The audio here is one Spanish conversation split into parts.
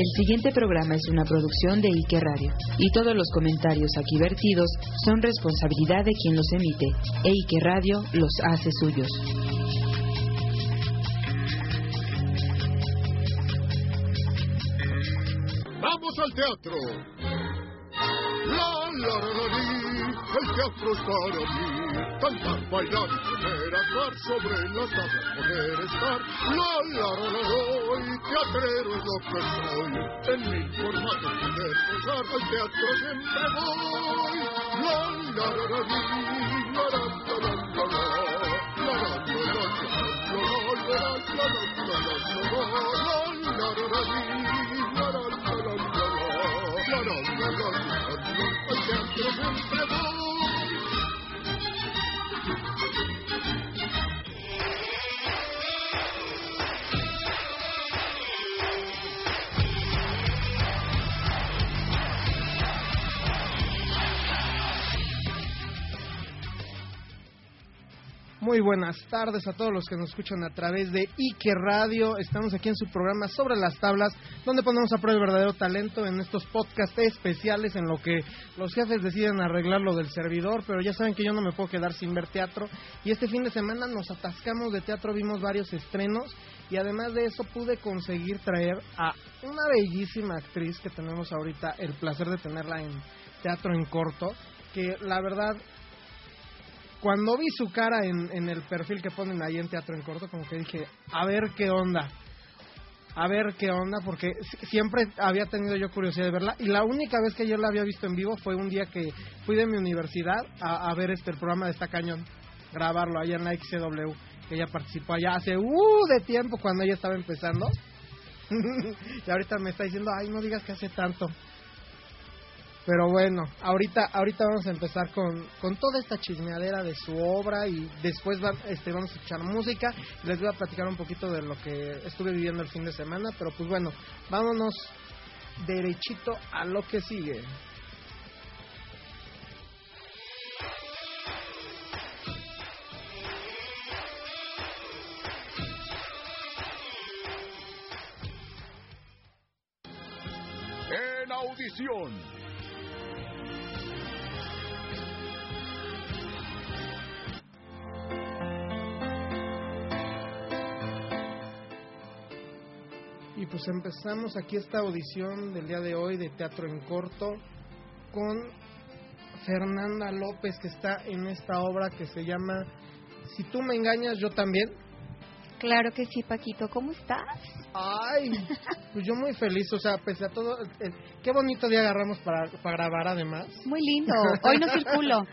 El siguiente programa es una producción de Ike Radio y todos los comentarios aquí vertidos son responsabilidad de quien los emite e Ike Radio los hace suyos. ¡Vamos al teatro! La, la, la, la, el teatro es para mí. Cantar, bailar y sobre las tablas, poder estar. La, la, la, la, la, y teatrero es lo que soy. En mil formatos poder posar, al teatro siempre voy. La, la, la, la, la, la, la, la, la, la. La, la, la, la, Triunfador. Muy buenas tardes a todos los que nos escuchan a través de Ike Radio. Estamos aquí en su programa Sobre las Tablas, donde ponemos a prueba el verdadero talento en estos podcasts especiales en lo que los jefes deciden arreglar lo del servidor, pero ya saben que yo no me puedo quedar sin ver teatro. Y este fin de semana nos atascamos de teatro, vimos varios estrenos y además de eso pude conseguir traer a una bellísima actriz que tenemos ahorita el placer de tenerla en teatro en corto, que la verdad cuando vi su cara en, en, el perfil que ponen ahí en Teatro en Corto, como que dije, a ver qué onda. A ver qué onda, porque siempre había tenido yo curiosidad de verla. Y la única vez que yo la había visto en vivo fue un día que fui de mi universidad a, ver este el programa de Esta Cañón, grabarlo allá en la XCW, que ella participó allá hace uh, de tiempo cuando ella estaba empezando. y ahorita me está diciendo, ay, no digas que hace tanto. Pero bueno, ahorita ahorita vamos a empezar con, con toda esta chismeadera de su obra y después va, este, vamos a escuchar música. Les voy a platicar un poquito de lo que estuve viviendo el fin de semana, pero pues bueno, vámonos derechito a lo que sigue. En audición. Y pues empezamos aquí esta audición del día de hoy de Teatro en Corto con Fernanda López que está en esta obra que se llama Si tú me engañas, yo también. Claro que sí, Paquito. ¿Cómo estás? Ay, pues yo muy feliz, o sea, pese a todo, eh, qué bonito día agarramos para, para grabar además. Muy lindo. Hoy no circulo.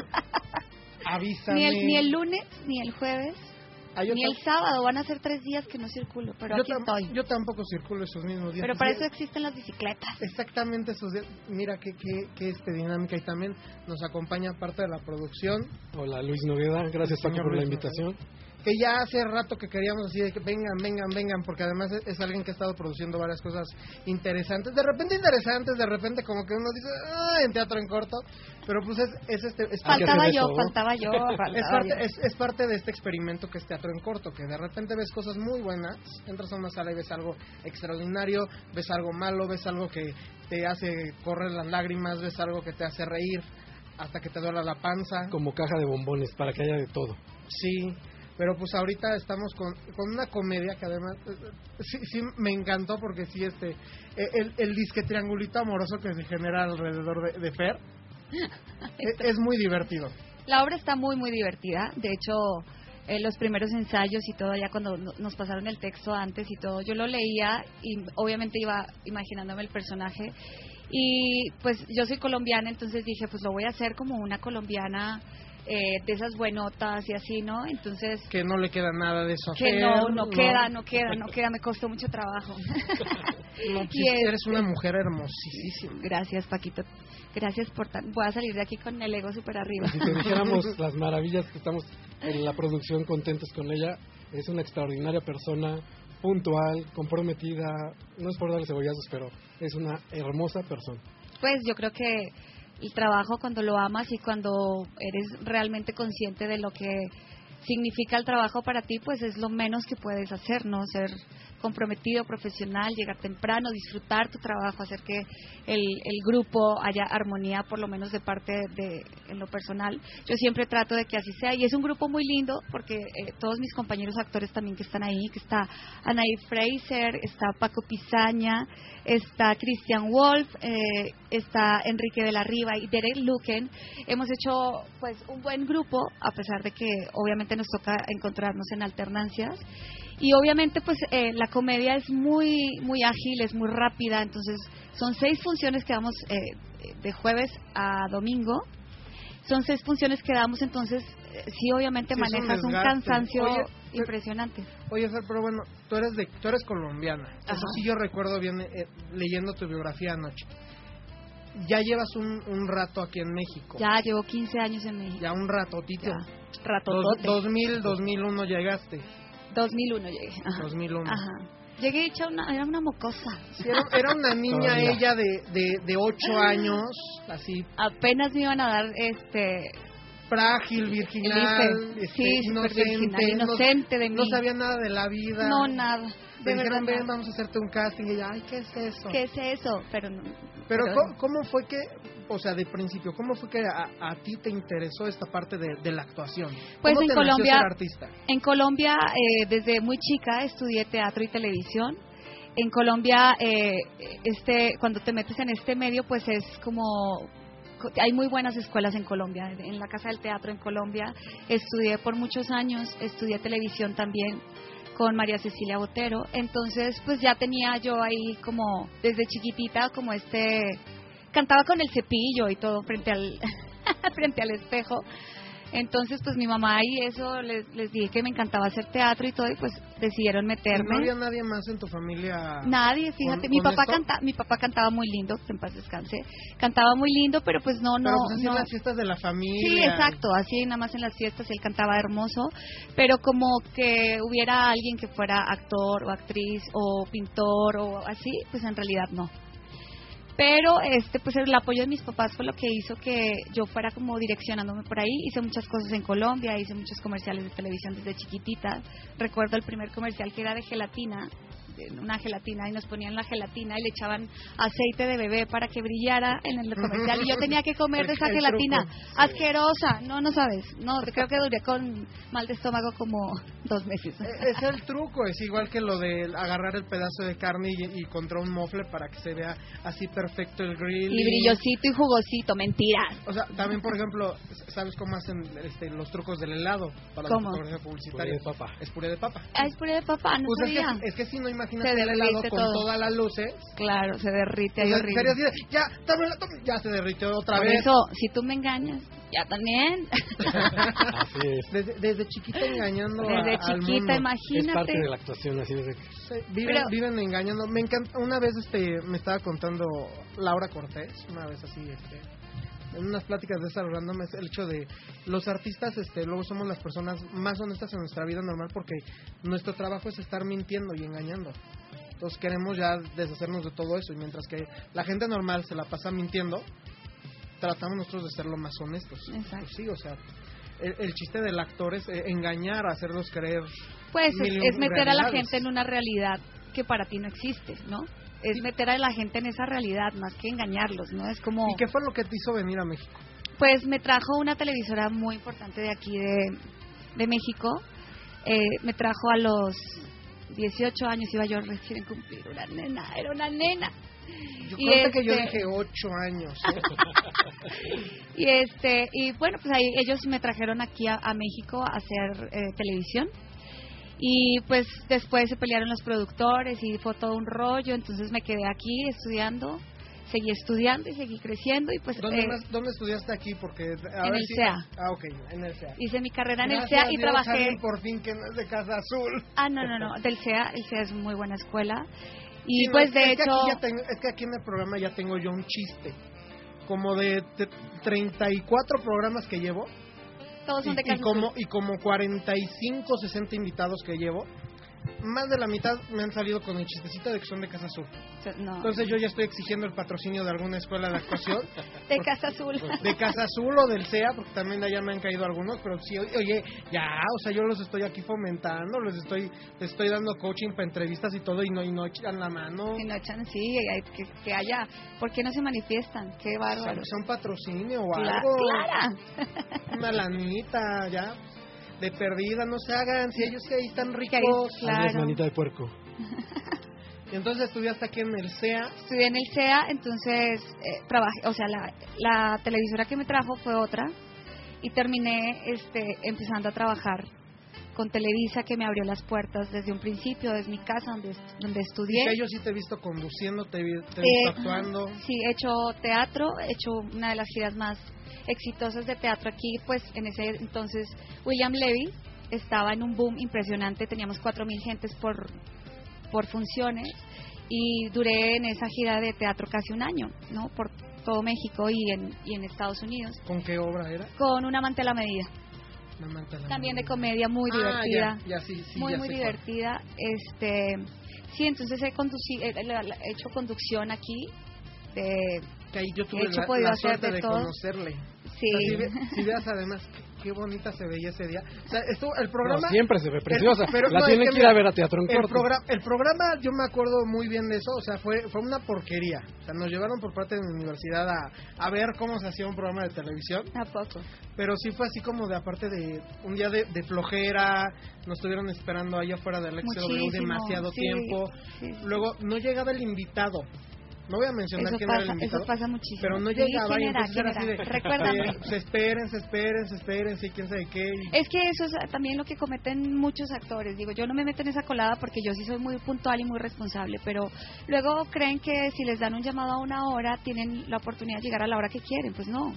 Avísame. Ni el, ni el lunes, ni el jueves, Ah, ni el sábado. Van a ser tres días que no circulo, pero yo aquí estoy. Yo tampoco circulo esos mismos días. Pero para eso existen las bicicletas. Exactamente esos días. Mira qué, qué, qué este dinámica y también nos acompaña parte de la producción. Hola Luis Nogueda, gracias Paco por la invitación. Que ya hace rato que queríamos así de que vengan, vengan, vengan, porque además es, es alguien que ha estado produciendo varias cosas interesantes, de repente interesantes, de repente como que uno dice, ah, en teatro en corto, pero pues es, es este... Es, Faltaba yo, faltaba yo, es faltaba parte, yo. es, es parte de este experimento que es teatro en corto, que de repente ves cosas muy buenas, entras a una sala y ves algo extraordinario, ves algo malo, ves algo que te hace correr las lágrimas, ves algo que te hace reír hasta que te duela la panza. Como caja de bombones, para que haya de todo. Sí, pero pues ahorita estamos con, con una comedia que además eh, eh, sí, sí me encantó porque sí este eh, el, el disque triangulito amoroso que se genera alrededor de, de Fer eh, es muy divertido. La obra está muy, muy divertida. De hecho, eh, los primeros ensayos y todo, ya cuando no- nos pasaron el texto antes y todo, yo lo leía y obviamente iba imaginándome el personaje. Y pues yo soy colombiana, entonces dije, pues lo voy a hacer como una colombiana eh, de esas buenotas y así, ¿no? Entonces... Que no le queda nada de eso. Que no, no, queda, no queda, no queda, me costó mucho trabajo. no, pues eres una mujer hermosísima. Gracias, Paquito. Gracias por tan... Voy a salir de aquí con el ego súper arriba. Si te dijéramos las maravillas que estamos en la producción contentos con ella, es una extraordinaria persona, puntual, comprometida, no es por darle cebollazos, pero es una hermosa persona. Pues yo creo que el trabajo cuando lo amas y cuando eres realmente consciente de lo que significa el trabajo para ti, pues es lo menos que puedes hacer, ¿no? Ser comprometido, profesional, llegar temprano, disfrutar tu trabajo, hacer que el, el grupo haya armonía, por lo menos de parte de, en lo personal. Yo siempre trato de que así sea y es un grupo muy lindo porque eh, todos mis compañeros actores también que están ahí, que está Anaí Fraser, está Paco Pizaña, está Christian Wolf, eh, está Enrique de la Riva y Derek Luken. Hemos hecho pues un buen grupo a pesar de que obviamente nos toca encontrarnos en alternancias y obviamente pues eh, la comedia es muy muy ágil es muy rápida entonces son seis funciones que damos eh, de jueves a domingo son seis funciones que damos entonces eh, sí obviamente manejas un, cansancio impresionante oye Fer, pero bueno tú eres de tú eres colombiana eso sí yo recuerdo bien leyendo tu biografía anoche ya llevas un, un, rato aquí en México. Ya, llevo 15 años en México. Ya un ratotito. ratotote. 2000, 2001 llegaste. 2001 llegué. 2001. Ajá. Llegué hecha una, era una mocosa. era, una niña ella de, de, de 8 años, así. Apenas me iban a dar este frágil, virginal, este, sí, inocente, inocente de mí. No sabía nada de la vida. No, nada. De dijeron, ven, vamos a hacerte un casting. Y ella, ay, ¿qué es eso? ¿Qué es eso? Pero, pero, ¿cómo, fue que, o sea, de principio, cómo fue que a, ti te interesó esta parte de, la actuación? Pues en Colombia, artista? en Colombia, eh, desde muy chica estudié teatro y televisión. En Colombia, eh, este, cuando te metes en este medio, pues es como hay muy buenas escuelas en Colombia, en la Casa del Teatro en Colombia. Estudié por muchos años, estudié televisión también con María Cecilia Botero. Entonces, pues ya tenía yo ahí como desde chiquitita como este cantaba con el cepillo y todo frente al frente al espejo. Entonces, pues mi mamá y eso les, les dije que me encantaba hacer teatro y todo, y pues decidieron meterme. ¿No había nadie más en tu familia? Nadie, fíjate. mi papá canta, mi papá cantaba muy lindo, en paz descanse. Cantaba muy lindo, pero pues no, no. Pues no. en las fiestas de la familia. Sí, exacto, así nada más en las fiestas él cantaba hermoso, pero como que hubiera alguien que fuera actor o actriz o pintor o así, pues en realidad no pero este pues el apoyo de mis papás fue lo que hizo que yo fuera como direccionándome por ahí. Hice muchas cosas en Colombia hice muchos comerciales de televisión desde chiquitita. Recuerdo el primer comercial que era de gelatina una gelatina y nos ponían la gelatina y le echaban aceite de bebé para que brillara en el comercial. Y yo tenía que comer de esa gelatina. asquerosa. No no sabes. No creo que duré con mal de estómago como dos meses. E, es el truco es igual que lo de agarrar el pedazo de carne y, contra un mofle para que se vea así perfecto el grill. Y, brillosito y jugosito mentiras o sea también por ejemplo sabes cómo hacen este, los trucos del helado para ¿Cómo? la publicitaria de papa. Es puré de papa. Ah, es puré de papa no pues sabía. Es, que, es que si no imagínate el helado con todas las luces. Claro, se derrite ahí horrible. ya, ya se derritió otra Por vez. eso, si tú me engañas, ya también. así es. Desde, desde chiquita engañando Desde chiquita, imagínate. Es parte de la actuación, así es de viven, viven engañando. Me encanta, una vez este me estaba contando Laura Cortés, una vez así, este en unas pláticas de esas random es el hecho de los artistas este luego somos las personas más honestas en nuestra vida normal porque nuestro trabajo es estar mintiendo y engañando. Entonces queremos ya deshacernos de todo eso y mientras que la gente normal se la pasa mintiendo tratamos nosotros de ser lo más honestos. Exacto. Pues sí o sea el, chiste del actor es eh, engañar hacerlos creer pues es meter a la gente en una realidad que para ti no existe no es meter a la gente en esa realidad más que engañarlos, ¿no? Es como... ¿Y qué fue lo que te hizo venir a México? Pues me trajo una televisora muy importante de aquí de, de México. Eh, me trajo a los 18 años, iba yo recién cumplir una nena, era una nena. Yo y que yo este dije 8 años. y este y bueno, pues ahí ellos me trajeron aquí a, México a hacer eh, televisión y pues después se pelearon los productores y fue todo un rollo, entonces me quedé aquí estudiando. seguí estudiando y seguí creciendo y pues ¿Dónde, eh, dónde estudiaste aquí? Porque a En ver el si- CEA. Ah, ok, en el CEA. hice mi carrera en el CEA y Dios, trabajé por fin que no es de Casa Azul. Ah, no, no, no, del CEA, el CEA es muy buena escuela. Y Sí, pues es- de es que hecho, ya tengo- es que aquí en el programa ya tengo yo un chiste. Como de te- 34 programas que llevo todos son y, de y Casa como, y como 45, 60 invitados que llevo, más de la mitad me han salido con el chistecito de que son de Casa Azul. O sea, no, Entonces yo ya estoy exigiendo el patrocinio de alguna escuela de actuación, de Casa Azul. de Casa Azul o del CEA, porque también de allá me han caído algunos, pero sí, oye, ya, o sea, yo los estoy aquí fomentando, les estoy, les estoy dando coaching para entrevistas y todo, y no, y no echan la mano. Si no echan, sí, hay- que, que haya. ¿Por qué no se manifiestan? Qué bárbaro. Son, son patrocinio o algo. Clara. Una lanita, ya. De perdida, no se hagan. Si ellos que ahí están ricos. Claro. Adiós, manita de puerco. Y entonces estudiaste aquí en el CEA. Estudié en el CEA, entonces eh, trabajé, o sea, la, la televisora que me trajo fue otra y terminé este, empezando a trabajar con Televisa que me abrió las puertas desde un principio, desde mi casa donde, donde estudié. que yo sí te he visto conduciendo, te he, Eh, visto actuando. Sí, he hecho teatro, he hecho una de las giras más exitosas de teatro aquí, pues en ese entonces William Levy estaba en un boom impresionante, teníamos 4.000 gentes por, por funciones y duré en esa gira de teatro casi un año, ¿no? Por todo México y en, y en Estados Unidos, ¿Con qué obra era? con una amante a la medida, también de comedia muy Ah, divertida. Ya, ya, sí, sí, muy muy cuál. divertida. Este sí entonces he conducido he, he hecho conducción aquí de Que ahí yo tuve He hecho, la, la hacer de de, conocerle. sí. O sea, si, ve- si veas además qué, bonita se veía ese día. O sea, estuvo el programa... No, siempre se ve preciosa. el- pero la no, tienen es que que ir a ver a teatro en El, corto. programa, el programa, yo me acuerdo muy bien de eso, o sea, fue fue una porquería. O sea, nos llevaron por parte de mi universidad a, a ver cómo se hacía un programa de televisión, a poco pero sí fue así como de aparte de un día de, de flojera, nos estuvieron esperando allá afuera del XW demasiado sí, tiempo. sí, sí. Luego no llegaba el invitado. No voy a mencionar eso quién era pasa eso pasa muchísimo Pero no Sí, llegaba ¿quién y entonces ¿Quién era así de... era? recuérdame eh, se esperen, se esperen, se esperen, sí, quién sabe qué. y- es que eso es también lo que cometen muchos actores. Digo, yo no me meto en esa colada porque yo sí soy muy puntual y muy responsable, pero luego creen que si les dan un llamado a una hora tienen la oportunidad de llegar a la hora que quieren. Pues no.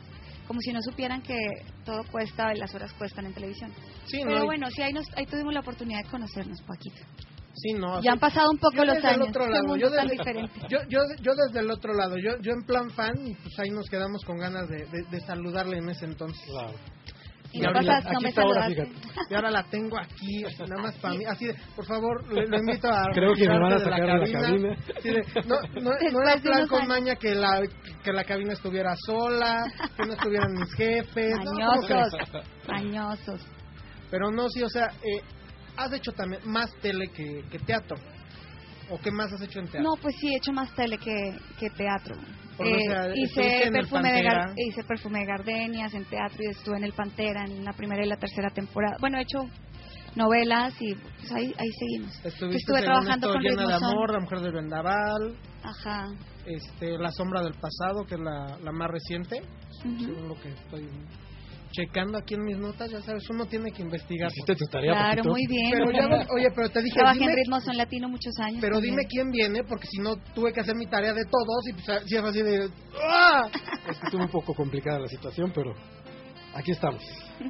Como si no supieran que todo cuesta, las horas cuestan en televisión. Sí, Pero no, y- bueno, sí, ahí, nos, ahí tuvimos la oportunidad de conocernos, Paquito. Sí, no. Ya han pasado un poco yo los desde el años. otro Qué lado, yo desde-. Yo, yo, yo desde el otro lado, yo, yo en plan fan, y pues ahí nos quedamos con ganas de, de, de saludarle en ese entonces. Claro. Y Y no, ahora pasas, la- no me está ahora. Y ahora la tengo aquí, nada más para mí. Así de, por favor, le, lo invito a. Creo que me van a sacar de la cabina. Así de, no, no, no era plan con maña que la, que la cabina estuviera sola, que no estuvieran mis jefes. no. Mañosos, mañosos. Pero no, sí, o sea, eh, has hecho también más tele que, que teatro. ¿O qué más has hecho en teatro? No, pues sí, he hecho más tele que, que teatro. Porque, o sea, hice, perfume de gar- hice perfume de gardenias en teatro y estuve en el Pantera en la primera y la tercera temporada. Bueno, he hecho novelas y pues ahí, ahí seguimos. Estuviste Estuve trabajando esto con llena de amor, La Mujer del Vendaval, Ajá. este, La Sombra del Pasado, que es la, la más reciente, Ujú. según lo que estoy checando aquí en mis notas, ya sabes, uno tiene que investigar. Hiciste tu tarea, Claro, muy bien. Pero ya, oye, pero te dije, Trabajé dime, en Ritmo Son Latino muchos años. pero también. dime quién viene, porque si no tuve que hacer mi tarea de todos y pues si es así de... ¡ah! Es que estuvo un poco complicada la situación, pero aquí estamos.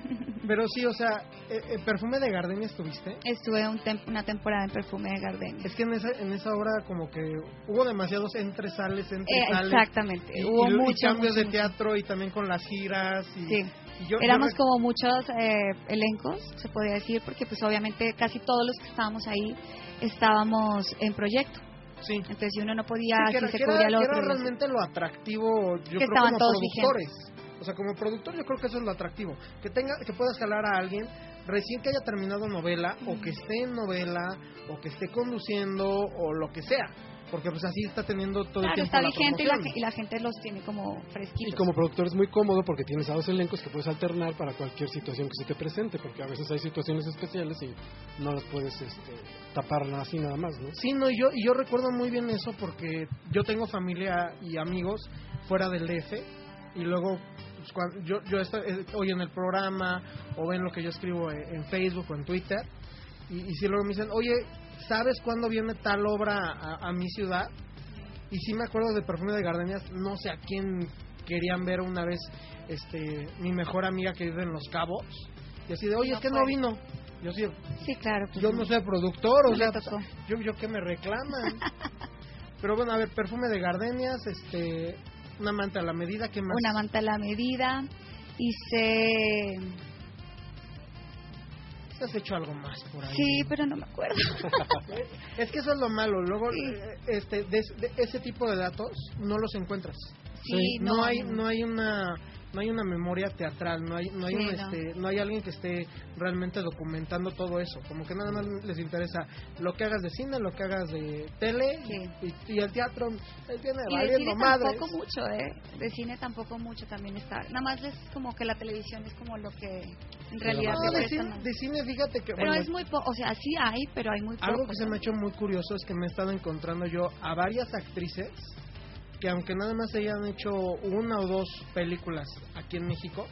Pero sí, o sea, eh, eh, ¿perfume de gardenia estuviste? Estuve un tem- una temporada en perfume de gardenias. Es que en esa, en esa obra como que hubo demasiados entresales, Eh, entresales. exactamente. Y, Hubo y- y mucho, cambios de mucho, teatro y también con las giras. Y, Sí. Yo- Éramos como muchos eh, elencos, se podría decir, porque pues obviamente casi todos los que estábamos ahí estábamos en proyecto. Sí. Entonces si uno no podía, Sí, que si era, se cubría otro. realmente lo atractivo, yo Que creo estaban como todos productores. O sea, como productor yo creo que eso es lo atractivo. Que tenga, que puedas jalar a alguien recién que haya terminado novela, o que esté en novela, o que esté conduciendo, o lo que sea. Porque pues así está teniendo todo el Claro, tiempo está la vigente y la, promoción. y la gente los tiene como fresquitos. Y como productor es muy cómodo porque tienes a dos elencos que puedes alternar para cualquier situación que se te presente, porque a veces hay situaciones especiales y no las puedes este, tapar así nada más, ¿no? Sí, no, y yo, y yo recuerdo muy bien eso porque yo tengo familia y amigos fuera del DF y luego pues, cuando yo, yo estoy, eh, oyen el programa o ven lo que yo escribo eh, en Facebook o en Twitter y, y si luego me dicen, oye, ¿sabes cuándo viene tal obra a, a mi ciudad? Y sí me acuerdo de Perfume de Gardenias, no sé a quién querían ver una vez este mi mejor amiga que vive en Los Cabos. Y así de, oye, No es que fue. no vino. Yo sí, Sí, claro. pues yo sí. no soy productor, o sea, yo, yo que me reclaman. Pero bueno, a ver, Perfume de Gardenias, este, una manta a la medida, ¿qué más? Una manta a la medida. Hice... ¿Se has hecho algo más por ahí? Sí, pero no me acuerdo. Es que eso es lo malo. Luego, Sí. este, de, de ese tipo de datos no los encuentras. Sí, no, no, hay, no hay una, no hay una memoria teatral, no hay, no hay, Sí, un, no. este, no hay alguien que esté realmente documentando todo eso. Como que nada más les interesa lo que hagas de cine, lo que hagas de tele Sí. y, y el teatro eh, viene Y de cine madres. tampoco mucho, ¿eh? De cine tampoco mucho también está. Nada más es como que la televisión es como lo que en realidad No, de, cine, más. de cine, fíjate que Pero bueno, es muy poco, o sea, sí hay, pero hay muy poco. Algo que se me ha hecho muy curioso es que me he estado encontrando yo a varias actrices que aunque nada más hayan hecho una o dos películas aquí en México,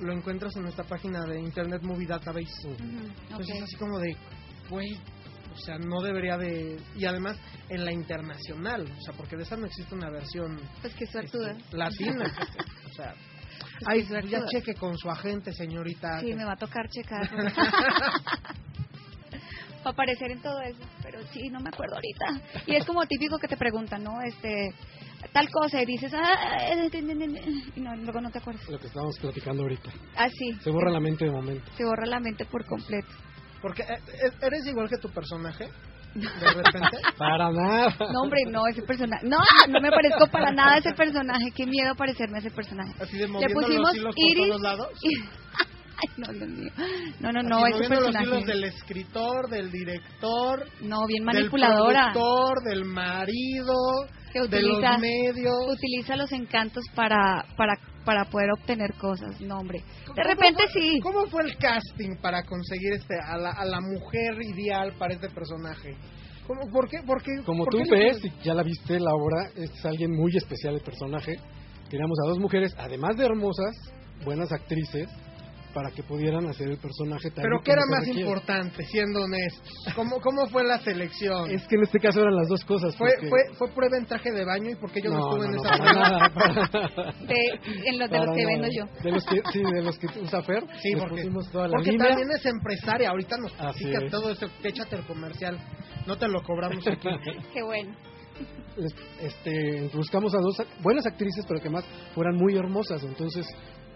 lo encuentras en esta página de Internet Movie Database. Ujú, Entonces es así como de, güey, o sea, no debería de... Y además en la internacional, o sea, porque de esa no existe una versión Pues qué este, suertuda. latina. o sea, Pues ay, ya cheque con su agente, señorita. Sí, me va a tocar checar. Para aparecer en todo eso, pero sí, no me acuerdo ahorita. Y es como típico que te preguntan, ¿no? Este, tal cosa, y dices, ah, eh, eh, eh, eh", y no, luego no te acuerdas. Lo que estábamos platicando ahorita. Así. Se borra la mente de momento. Se borra la mente por completo. Porque eh, eh, eres igual que tu personaje, de repente. Para nada. No, hombre, no, ese personaje. No, no me parezco para nada a ese personaje. Qué miedo parecerme a ese personaje. Así de Le pusimos los hilos por Iris. todos lados. Ay, no, Dios mío. No, no, no, Así ese moviendo los hilos personaje. del escritor, del director, No, bien del manipuladora. productor, del marido, Que de los utiliza, medios. utiliza los encantos para, para, para poder obtener cosas. No, hombre. De ¿Cómo repente fue- sí. ¿Cómo fue el casting para conseguir este a la, a la mujer ideal para este personaje? ¿Cómo, ¿Por qué? ¿Por qué? Como por tú qué le- ves, y ya la viste la obra, es alguien muy especial el personaje. Queríamos a dos mujeres, además de hermosas, buenas actrices, para que pudieran hacer el personaje tal Pero ¿qué era más requiere. importante, siendo honestos? ¿Cómo, ¿Cómo fue la selección? Es que en este caso eran las dos cosas. ¿Fue, porque- fue, ¿Fue prueba en traje de baño y por qué yo no, estuve en no, esa prueba? nada, para- De, en los de los para que nada. vendo yo. De los que, sí, de los que usa Fer. Sí, porque, toda la porque línea. también es empresaria. Ahorita nos Así platica es. todo esto. Échate el comercial. No te lo cobramos aquí. Qué bueno. Este, buscamos a dos ac- buenas actrices, pero que más fueran muy hermosas. Entonces,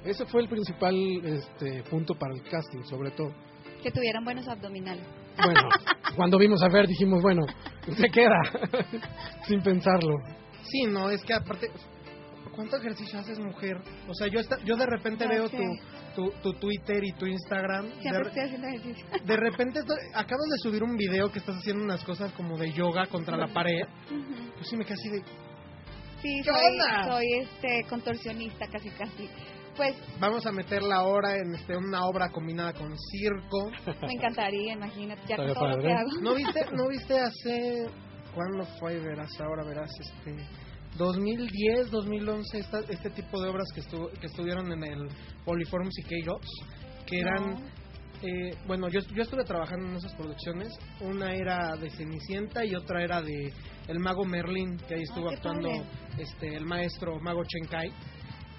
ese fue el principal este, punto para el casting, sobre todo. Que tuvieran buenos abdominales. Bueno, cuando vimos a Fer dijimos, bueno, se queda, sin pensarlo. Sí, no, es que aparte, ¿cuánto ejercicio haces, mujer? O sea, yo esta- yo de repente veo tu, tu, tu Twitter y tu Instagram. De, Siempre re- estoy haciendo ejercicio. de repente estoy- acabas de subir un video que estás haciendo unas cosas como de yoga contra la pared. Yo sí me quedé así de, Sí, ¿Qué soy, onda? soy este contorsionista casi casi. Pues vamos a meterla ahora en este una obra combinada con circo. me encantaría, imagínate, ya lo que hago. ¿No viste, no viste hace... ¿Cuándo fue? Verás, ahora verás, este... 2010, 2011, esta, este tipo de obras que, estuvo, que estuvieron en el Poliforum Siqueiros, que eran... No. eh, bueno, yo, yo estuve trabajando en esas producciones. Una era de Cenicienta y otra era de El Mago Merlín, que ahí estuvo qué actuando padre. este el maestro Mago Chenkai.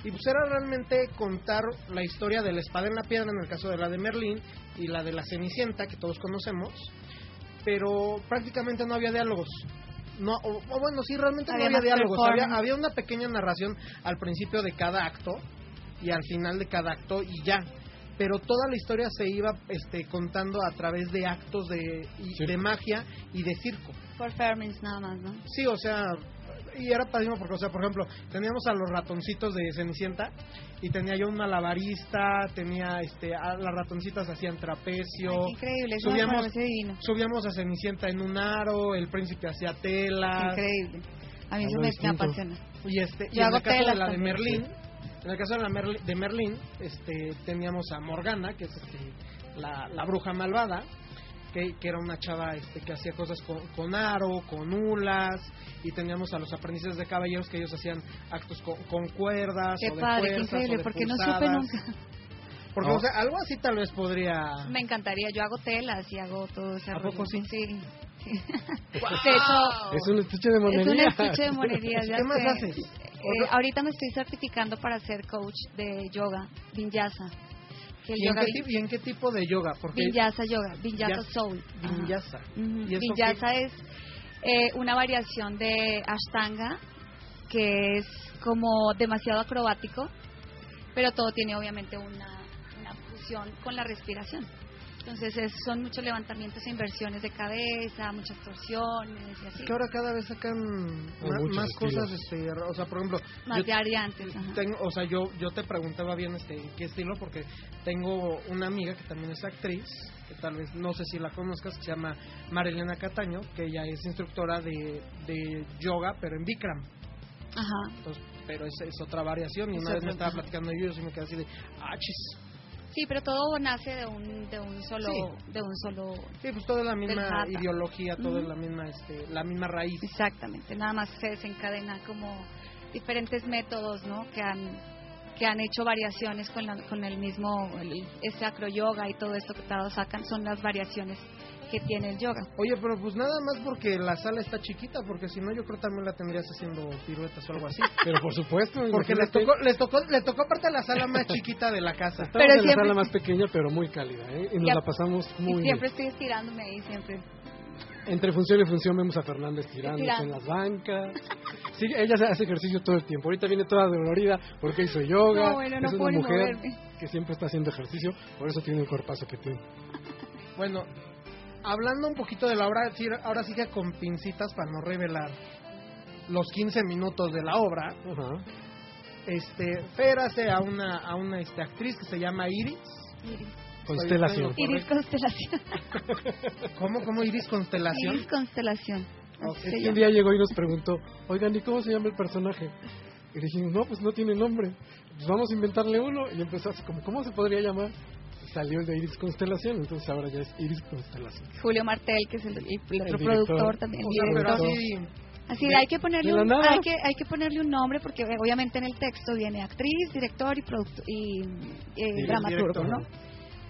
Y pues era realmente contar la historia de la espada en la piedra, en el caso de la de Merlín, y la de la Cenicienta, que todos conocemos, pero prácticamente no había diálogos. No, o, o bueno, sí, realmente Había no había diálogos. Había, había una pequeña narración al principio de cada acto y al final de cada acto y ya. Pero toda la historia se iba este, contando a través de actos de, de magia y de circo. Performance nada más, ¿no? Sí, o sea, y era padrísimo porque, o sea, por ejemplo, teníamos a los ratoncitos de Cenicienta y tenía yo un malabarista, tenía, este, a las ratoncitas hacían trapecio, Ay, qué increíble, eso subíamos- subíamos a Cenicienta en un aro, el príncipe hacía tela, Increíble. A mí eso me, apasiona. y este, y en hago el caso de la de. Merlín, en el caso de la Merli- de Merlín, este, teníamos a Morgana, que es este, la, la bruja malvada, que, que era una chava este, que hacía cosas con, con aro, con hulas, y teníamos a los aprendices de caballeros que ellos hacían actos con, con cuerdas Qué o de padre, qué o increíble, de porque no supe nunca. Porque, No. o sea, algo así tal vez podría... Me encantaría, yo hago telas y hago todo ese ¿A poco sí? Sí, Es un estuche de es un monería. estuche de monerías. ya ¿Qué más haces? Eh, ahorita me estoy certificando para ser coach de yoga, Vinyasa. ¿Y en, yoga qué, y en qué tipo de yoga? Porque Vinyasa Yoga, Vinyasa Soul. Vinyasa. Ujú. ¿Y eso Vinyasa es eh, una variación de Ashtanga que es como demasiado acrobático, pero todo tiene obviamente una, una fusión con la respiración. Entonces es- son muchos levantamientos e inversiones de cabeza, muchas torsiones y así. que ahora cada vez sacan ma- más estilos. cosas, este, o sea, por ejemplo, Más yo de variantes. tengo, o sea, yo yo te preguntaba bien este qué estilo porque tengo una amiga que también es actriz, que tal vez no sé si la conozcas, que se llama Marilena Cataño, que ella es instructora de, de yoga, pero en Bikram. Ajá. Entonces, pero es, es otra variación y Es una vez me estaba platicando yo y yo sí me quedé así de, ah, chis. Sí, pero todo nace de un de un solo Sí. de un solo Sí, pues toda la misma ideología, toda Ujú. la misma este, la misma raíz. Exactamente, nada más se desencadena como diferentes métodos, ¿no? Que han que han hecho variaciones con, la- con el mismo el, este acroyoga y todo esto que todos sacan son las variaciones que tiene el yoga. Oye, pero pues nada más porque la sala está chiquita, porque si no yo creo también la tendrías haciendo piruetas o algo así. Pero por supuesto, Porque les tocó, les tocó, les tocó aparte la sala más chiquita de la casa. estamos Pero en la siempre- sala más pequeña, pero muy cálida, ¿eh? Y nos Ya. la pasamos muy y siempre bien. estoy estirándome ahí, siempre. Entre función y función vemos a Fernanda estirándose Estirando. en las bancas. Sí, ella hace ejercicio todo el tiempo. Ahorita viene toda dolorida porque hizo yoga. No, bueno, no es una mujer moverme. que siempre está haciendo ejercicio, por eso tiene el cuerpazo que tiene. Bueno, hablando un poquito de la obra, ahora sí que con pincitas para no revelar los 15 minutos de la obra, Ajá. este, Fer hace a una, a una este, actriz que se llama Iris. Iris, Constelación. Iris Constelación. ¿Cómo, cómo Iris Constelación? Iris Constelación. Ok. Así Es se que un día llegó y nos preguntó, oigan, ¿y cómo se llama el personaje? Y dijimos, no, pues no tiene nombre. Pues vamos a inventarle uno. Y empezó así como, ¿cómo se podría llamar? Salió el de Iris Constelación. Entonces ahora ya es Iris Constelación. Julio Martel, que es el, el productor también. O sea, pero director. así, de- hay que ponerle un, hay que hay que ponerle un nombre porque eh, obviamente en el texto viene actriz, director y producto y eh, dramaturgo. ¿no?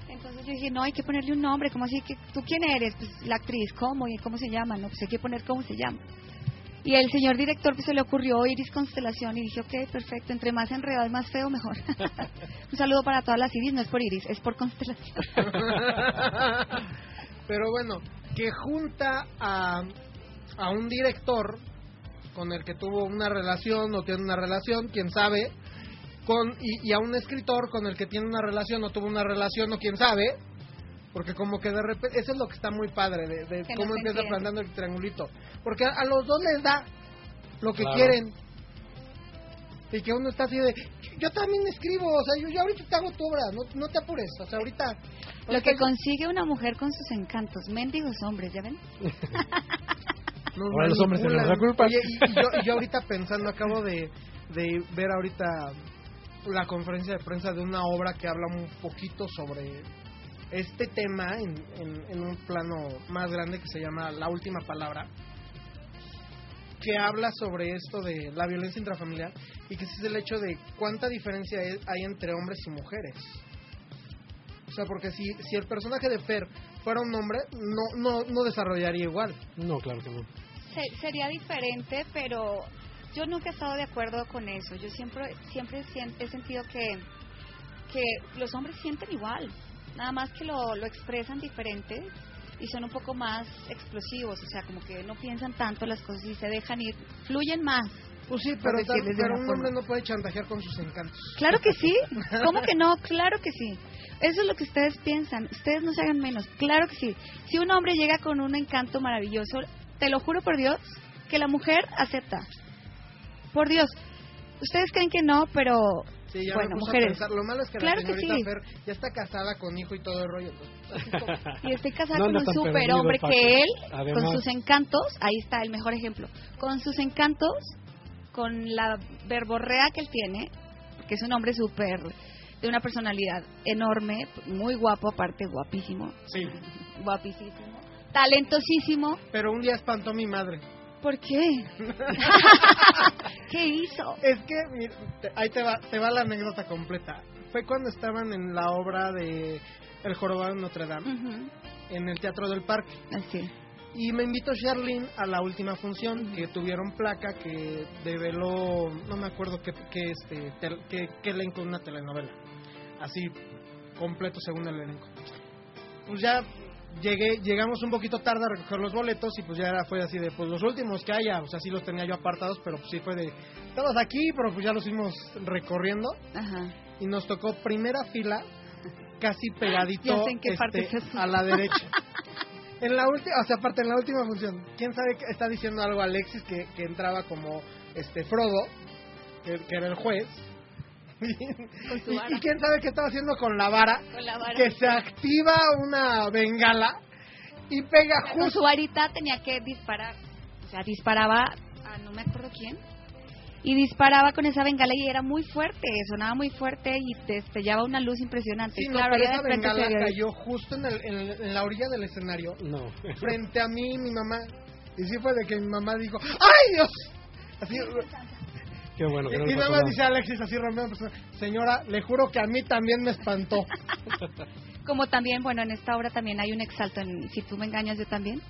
Entonces yo dije, no, hay que ponerle un nombre, como así que tú quién eres? Pues la actriz, ¿cómo? ¿Y cómo se llama? No, pues hay que poner cómo se llama. Y el señor director pues se le ocurrió Iris Constelación y dije, ok, perfecto, entre más enredado más feo, mejor. un saludo para todas las Iris, no es por Iris, es por Constelación. Pero bueno, que junta a, a un director con el que tuvo una relación o tiene una relación, quién sabe, con y a un escritor con el que tiene una relación o tuvo una relación o quién sabe, porque como que de repente, eso es lo que está muy padre, de, de no cómo se empieza entiende. plantando el triangulito, porque a, a los dos les da lo que Claro. quieren. Y que uno está así de, yo también escribo, o sea, yo, yo ahorita te hago tu obra, no, no te apures, o sea, ahorita... Lo que consigue una mujer con sus encantos, mendigos hombres, ¿ya ven? Ahora los hombres tienen la culpa. Oye, y, y yo, y yo ahorita pensando, acabo de, de ver ahorita la conferencia de prensa de una obra que habla un poquito sobre este tema en, en, en un plano más grande que se llama La Última Palabra, que habla sobre esto de la violencia intrafamiliar y que es el hecho de cuánta diferencia hay hay entre hombres y mujeres. O sea, porque si, si el personaje de Fer fuera un hombre, no, no, no desarrollaría igual. No, claro que no. Se- sería diferente, pero yo nunca he estado de acuerdo con eso. Yo siempre siempre he sentido que que los hombres sienten igual, nada más que lo, lo expresan diferente y son un poco más explosivos, o sea, como que no piensan tanto las cosas y se dejan ir, fluyen más. Pues sí, pero, tal- pero un hombre no puede chantajear con sus encantos. Claro que sí, ¿cómo que no? Claro que sí. Eso es lo que ustedes piensan, ustedes no se hagan menos, claro que sí. Si un hombre llega con un encanto maravilloso, te lo juro por Dios, que la mujer acepta. Por Dios. Ustedes creen que no, pero Sí, ya bueno, me puse a mujeres. Lo malo es que Claro la que señorita sí. Fer ya está casada con hijo y todo el rollo. entonces, Y estoy casada No con un super hombre Paco. que él, Además. con sus encantos, ahí está el mejor ejemplo, con sus encantos, con la verborrea que él tiene, que es un hombre súper, de una personalidad enorme, muy guapo, aparte guapísimo, sí, guapísimo, talentosísimo. pero un día espantó a mi madre. ¿Por qué? ¿Qué hizo? Es que, mira, te- ahí te va, te va la anécdota completa. Fue cuando estaban en la obra de El Jorobado de Notre Dame, en el Teatro del Parque. Así. Y me invitó Sherlyn a la última función que tuvieron placa que develó, no me acuerdo qué, qué, este, tel- qué, qué elenco de una telenovela. Así, completo según el elenco. Pues ya llegué, llegamos un poquito tarde a recoger los boletos y pues ya era, fue así de, pues los últimos que haya, o sea, sí los tenía yo apartados, pero pues sí fue de, estabas aquí, pero pues ya los fuimos recorriendo Ajá. y nos tocó primera fila, casi pegadito Ya sé en qué parte este, a la derecha. En la última, o sea, aparte en la última función, quién sabe que está diciendo algo Alexis que, que entraba como este Frodo, que, que era el juez. Con Y, quién sabe qué estaba haciendo con la vara, Con la vara. que se activa una bengala y pega Con justo su varita tenía que disparar. O sea, disparaba a no me acuerdo quién. Y disparaba con esa bengala y era muy fuerte, sonaba muy fuerte y destellaba una luz impresionante. Sí, no, claro, pero ya esa bengala cayó justo en, el- en el- en la orilla del escenario, No. frente a mí y mi mamá. Y sí fue de que mi mamá dijo, ¡ay Dios! Así, Qué bueno. que no y nada más dice Alexis así rompiendo, pues, señora, le juro que a mí también me espantó. Como también, bueno, en esta obra también hay un exalto, en Si tú me engañas, yo también.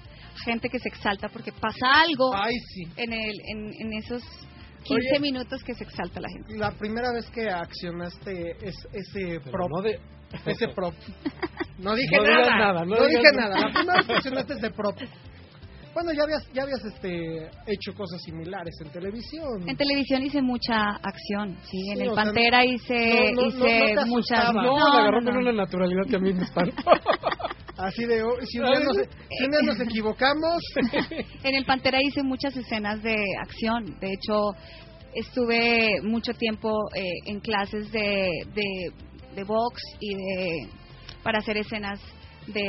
Gente que se exalta porque pasa algo Ay, sí. en, el, en, en esos 15 Oye. minutos que se exalta la gente. La primera vez que accionaste es- ese Pero prop, no de... ese prop. No dije No nada, nada, no no, dije nada. nada. La primera vez que accionaste ese prop. Bueno, ya habías, ya habías este, hecho cosas similares en televisión. En televisión hice mucha acción, sí. Sí, en el sea, Pantera hice, no- no- hice no- muchas. No, agarró no, con una naturalidad que a mí me espantó. Así de, oh, si un día nos, si un día nos equivocamos, En el Pantera hice muchas escenas de acción. De hecho, estuve mucho tiempo eh, en clases de, de, de box y de para hacer escenas de,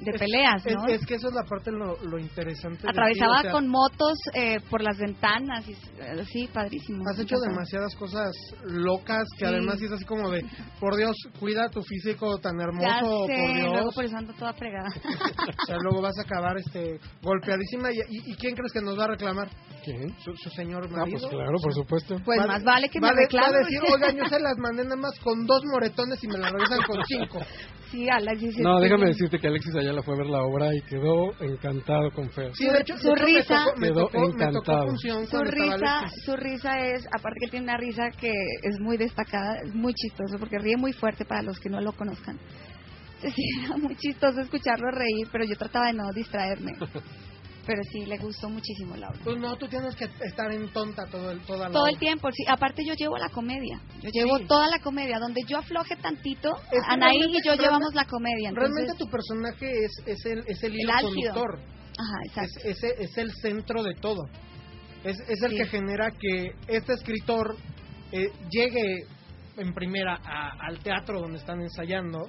de Es- peleas, es, ¿no? es que eso es la parte lo, lo interesante. de ti, Atravesaba o sea, con motos eh, por las ventanas y eh, sí, padrísimo. Has hecho demasiadas cosas locas que Sí. además es así como de, por Dios, cuida tu físico tan Ya hermoso, sé, por luego Dios. por eso ando toda fregada. O sea, luego vas a acabar este golpeadísima. ¿Y, y, y quién crees que nos va a reclamar? ¿Quién? ¿Su, su señor Ah, marido? pues claro, por supuesto. Pues Va- más vale que va me de- Va a decir, oigan, yo se las mandé nada más con dos moretones y me las regresan con cinco. Sí, Alex dice, No, sí. déjame decirte que Alexis Ayala fue a ver la obra y quedó encantado con Feo. Sí, de hecho, Su de hecho, risa- me tocó, me Quedó tocó, me tocó encantado. función Su risa, su risa es, aparte que tiene una risa que es muy destacada, es muy chistoso porque ríe muy fuerte para los que no lo conozcan. Sí, era muy chistoso escucharlo reír, pero yo trataba de no distraerme. Pero sí, le gustó muchísimo la obra. Pues no, tú tienes que estar en tonta todo el, toda la Todo el tiempo, sí. Aparte yo llevo la comedia. Yo llevo Sí. toda la comedia. Donde yo afloje tantito, Anaí y yo llevamos la comedia. Entonces, Realmente tu personaje es, es, el, es el hilo conductor. Ajá, Es, exacto. es, es el centro de todo. Es, es el Sí. que genera que este escritor eh, llegue en primera a- al teatro donde están ensayando,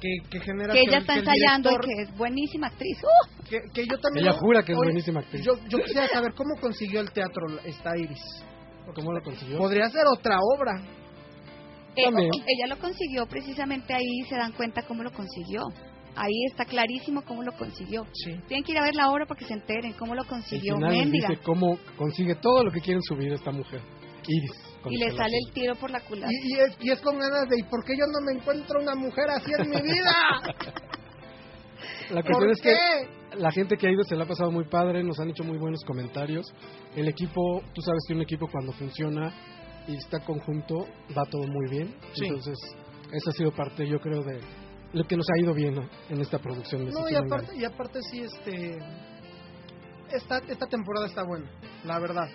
que, que genera que ella el- está el ensayando director- y que es buenísima actriz. ¡Uh! que, que yo también Ella jura que es buenísima actriz. Yo, yo quisiera saber cómo consiguió el teatro esta Iris. ¿Cómo lo consiguió? Podría ser otra obra. Eh, También. ella lo consiguió precisamente ahí, se dan cuenta cómo lo consiguió. Ahí está clarísimo cómo lo consiguió. Sí. Tienen que ir a ver la obra para que se enteren cómo lo consiguió Méndiga. dice cómo consigue todo lo que quiere en su vida esta mujer. Iris. Y le sale el tiro por la culata. Y, y es, y es con ganas de, ¿y por qué yo no me encuentro una mujer así en mi vida? La ¿Por cuestión es qué? que la gente que ha ido se la ha pasado muy padre, nos han hecho muy buenos comentarios. El equipo, tú sabes que un equipo cuando funciona y está conjunto va todo muy bien. Sí. Entonces, esa ha sido parte, yo creo, de lo que nos ha ido bien en esta producción. de No, y aparte, y aparte sí, este... Esta, esta temporada está buena, la verdad.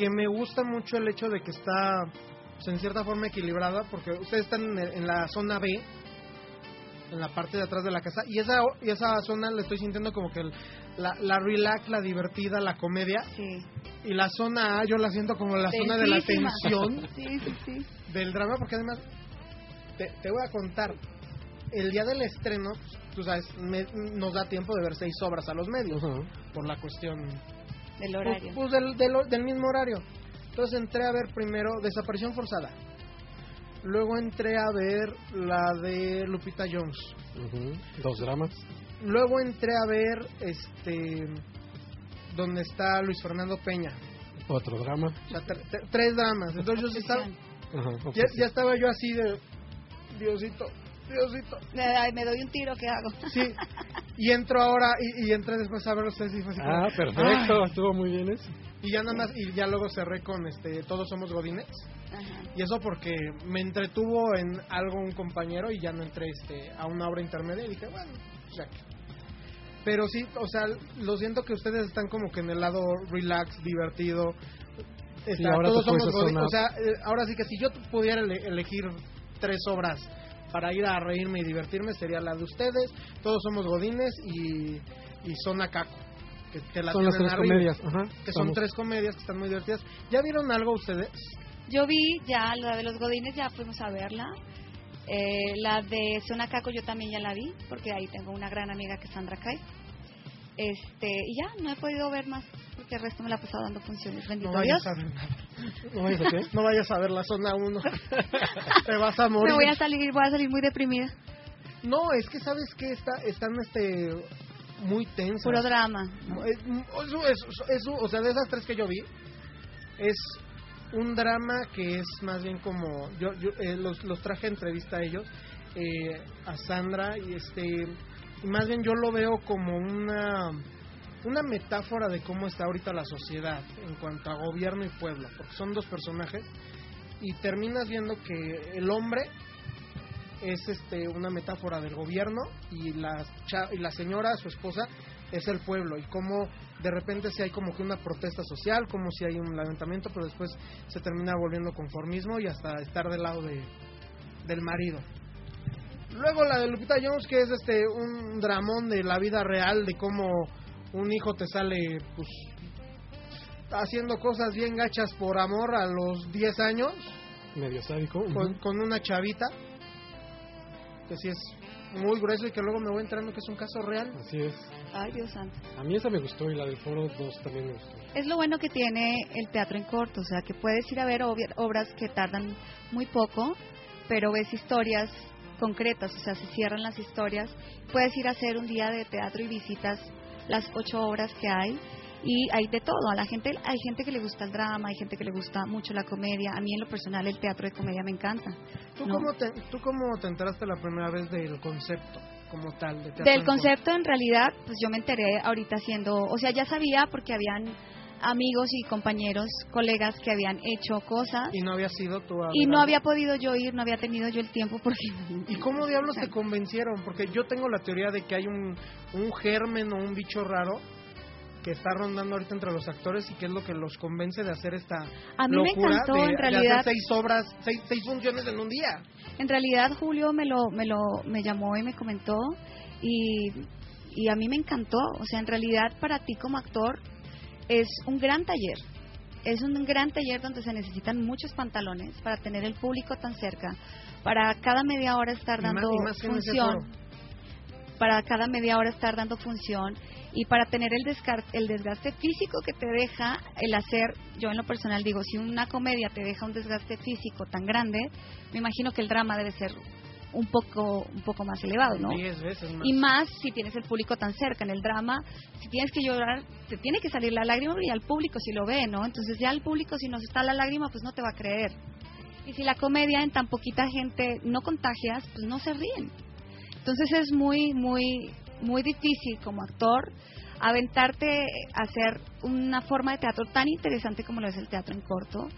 Que me gusta mucho el hecho de que está, pues, en cierta forma, equilibrada, porque ustedes están en, el- en la zona B, en la parte de atrás de la casa, y esa, y esa zona le estoy sintiendo como que el- la, la relax, la divertida, la comedia, Sí. y la zona A yo la siento como la zona de la tensión, Sí, sí, sí. del drama, porque además, te, te voy a contar, el día del estreno, pues, tú sabes, me- nos da tiempo de ver seis obras a los medios, por la cuestión Del pues, horario. pues, del, del, del mismo horario. Entonces entré a ver primero Desaparición Forzada. Luego entré a ver la de Lupita Jones. Dos dramas. Luego entré a ver este donde está Luis Fernando Peña. Otro drama. O sea, tre- tre- tres dramas. Entonces yo sí estaba, ya estaba yo así de Diosito, Diosito. Me doy un tiro, ¿qué hago? Sí. Y entro ahora, y, y entré después a ver ustedes y fue así como, Ah, perfecto, estuvo muy bien eso. Y ya nada más, y ya luego cerré con este, Todos Somos Godines. Ajá. Y eso porque me entretuvo en algo un compañero y ya no entré este, a una obra intermedia y dije, bueno, pues ya que. Pero sí, o sea, lo siento que ustedes están como que en el lado relax, divertido. Está, ahora todos somos godines. O sea, eh, ahora sí que si yo pudiera ele- elegir tres obras para ir a reírme y divertirme, sería la de ustedes, Todos Somos Godines y, y Zona Caco. Que, que la Son las tres arriba, comedias. Ajá, Que son tres comedias que están muy divertidas. ¿Ya vieron algo ustedes? Yo vi ya la de los Godines, ya fuimos a verla. Eh, la de Zona Caco yo también ya la vi, porque ahí tengo una gran amiga que es Sandra Kai. Este, y ya, no he podido ver más, porque el resto me la he pasado dando funciones. Bendito No Dios. vayas a ver nada. ¿No vayas a qué? No vayas a ver la zona 1. Te vas a morir. Me voy a salir, voy a salir muy deprimida. No, es que sabes que está, están este muy tensas. Puro drama. Eh, Eso, eso- eso- o sea, de esas tres que yo vi, es un drama que es más bien como. Yo, yo eh, los, los traje a entrevista a ellos, eh, a Sandra, y este. Y más bien yo lo veo como una. Una metáfora de cómo está ahorita la sociedad en cuanto a gobierno y pueblo, porque son dos personajes y terminas viendo que el hombre es este una metáfora del gobierno y la y la señora su esposa es el pueblo y como de repente si hay como que una protesta social como si hay un levantamiento pero después se termina volviendo conformismo y hasta estar del lado de del marido luego la de Lupita Jones que es este un dramón de la vida real de cómo un hijo te sale pues haciendo cosas bien gachas por amor a los 10 años Medio sádico. con, con una chavita que sí es muy grueso y que luego me voy enterando que es un caso real. Así es. Ay, Dios santo. A mí esa me gustó y la del Foro 2 también me gustó. Es lo bueno que tiene el teatro en corto, o sea, que puedes ir a ver obras que tardan muy poco, pero ves historias concretas, o sea, se cierran las historias. Puedes ir a hacer un día de teatro y visitas las ocho obras que hay y hay de todo. A la gente, hay gente que le gusta el drama, hay gente que le gusta mucho la comedia. A mí en lo personal el teatro de comedia me encanta. ¿Tú, No. cómo te, ¿Tú cómo te enteraste la primera vez del concepto como tal? De teatro Del concepto, en realidad, pues yo me enteré ahorita haciendo, o sea, ya sabía porque habían amigos y compañeros, colegas que habían hecho cosas? Y no había sido tú y no había podido yo ir, no había tenido yo el tiempo porque... ¿Y cómo diablos te convencieron? Porque yo tengo la teoría de que hay un, un germen o un bicho raro que está rondando ahorita entre los actores y que es lo que los convence de hacer esta A mí me encantó, de, en de realidad. hacer seis obras, seis, seis funciones en un día. En realidad Julio me lo, me lo me llamó y me comentó y, y a mí me encantó. O sea, en realidad para ti como actor es un gran taller. Es un gran taller donde se necesitan muchos pantalones para tener el público tan cerca, para cada media hora estar Y más- dando y más función, para cada media hora estar dando función y para tener el, el desgaste físico que te deja el hacer, yo en lo personal digo, si una comedia te deja un desgaste físico tan grande, me imagino que el drama debe ser un poco un poco más elevado, ¿no? Diez veces más. Y más si tienes el público tan cerca en el drama, si tienes que llorar, te tiene que salir la lágrima y al público si lo ve, ¿no? Entonces ya al público si no está la lágrima, pues no te va a creer. Y si la comedia en tan poquita gente no contagias, pues no se ríen. Entonces es muy, muy, muy difícil como actor aventarte a hacer una forma de teatro tan interesante como lo es el teatro en corto.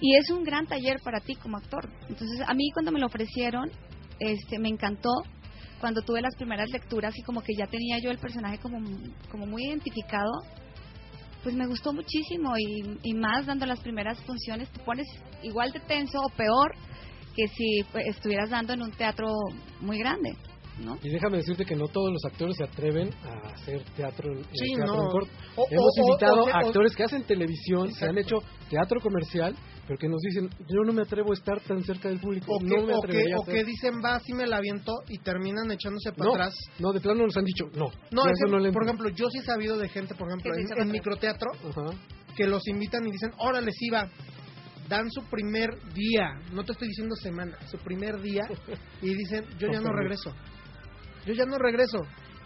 Y es un gran taller para ti como actor. Entonces a mí cuando me lo ofrecieron, este, me encantó. Cuando tuve las primeras lecturas y como que ya tenía yo el personaje como, como muy identificado, pues me gustó muchísimo y, y más dando las primeras funciones te pones igual de tenso o peor que si pues, estuvieras dando en un teatro muy grande, ¿no? Y déjame decirte que no todos los actores se atreven a hacer teatro, en- Sí, teatro no. en corto. O- Hemos o- invitado o a actores que hacen televisión, que han hecho teatro comercial, pero que nos dicen, yo no me atrevo a estar tan cerca del público, O que, no me o que, o a hacer". que dicen, va, sí me la aviento y terminan echándose para no, atrás. no, de plano nos han dicho, no. No, yo es eso que, no le por entro". ejemplo, yo sí he sabido de gente, por ejemplo, en, microteatro, que los invitan y dicen, órale, sí va. Dan su primer día, no te estoy diciendo semana, su primer día, y dicen, yo ya no regreso. Yo ya no regreso.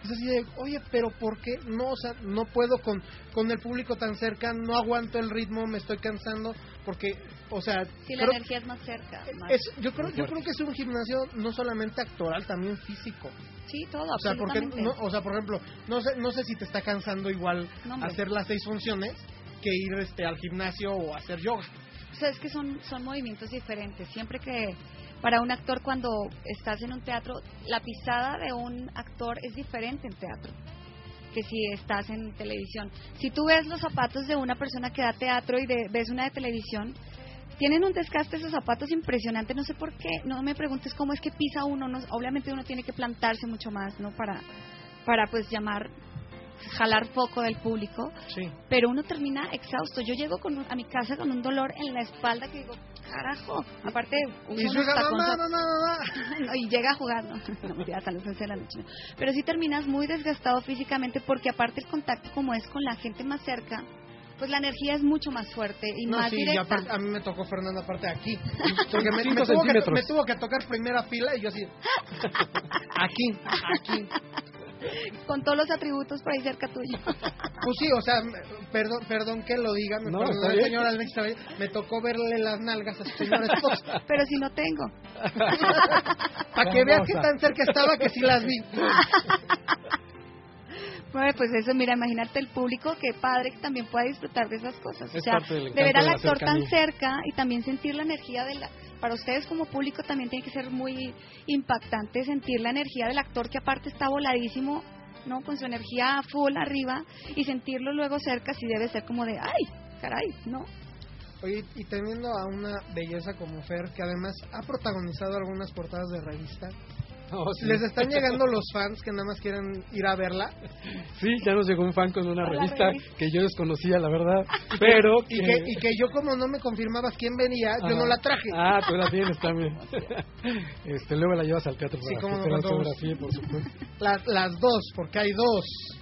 Es así de, oye, pero ¿por qué? No, o sea, no puedo con, con el público tan cerca, no aguanto el ritmo, me estoy cansando, porque o sea, Sí, la creo- energía es más cerca. más- es, yo creo yo creo que es un gimnasio no solamente actoral, también físico. Sí, todo, O sea, porque absolutamente. no, o sea, por ejemplo, no sé no sé si te está cansando igual No, hacer las seis funciones que ir este al gimnasio o hacer yoga. O sea, es que son, son movimientos diferentes. Siempre que para un actor cuando estás en un teatro, la pisada de un actor es diferente en teatro que si estás en televisión. Si tú ves los zapatos de una persona que da teatro y de- ves una de televisión, tienen un desgaste esos zapatos impresionante. No sé por qué, no me preguntes cómo es que pisa uno. No, obviamente uno tiene que plantarse mucho más, ¿no? Para, para pues llamar, jalar foco del público Sí. pero uno termina exhausto. Yo llego con un- a mi casa con un dolor en la espalda que digo, carajo, aparte uso Y mamá, mamá, mamá. No, y llega a jugar, no, 11 de la noche. no. Pero sí terminas muy desgastado físicamente porque aparte el contacto como es con la gente más cerca, pues la energía es mucho más fuerte y No, más sí, y directa. aparte, a mí me tocó Fernanda aparte aquí. Porque me, me tuvo que, centímetros. me tuvo que tocar primera fila y yo así. Aquí, aquí. Con todos los atributos por ahí cerca tuyo. Pues sí, o sea, me- perdón, perdón que lo diga, me No, señora bien. me tocó verle las nalgas a su señora esposa. pero si no tengo. Para que veas que tan cerca estaba que sí las vi. Bueno, pues eso, mira, imagínate el público, qué padre que también pueda disfrutar de esas cosas. o sea, parte del de ver al actor tan cerca y también sentir la energía de la... Para ustedes como público también tiene que ser muy impactante sentir la energía del actor que aparte está voladísimo, ¿no? Con su energía full arriba y sentirlo luego cerca sí debe ser como de, ay, caray, ¿no? Oye, y teniendo a una belleza como Fer, que además ha protagonizado algunas portadas de revista, Sí. les están llegando los fans que nada más quieren ir a verla Sí, ya nos llegó un fan con una revista revista. que yo desconocía, la verdad. Pero y que, y que yo como no me confirmabas quién venía, yo no la traje. Ah, tú la tienes también. Este, luego la llevas al teatro Sí, para que no, por supuesto. Las, las dos, porque hay dos.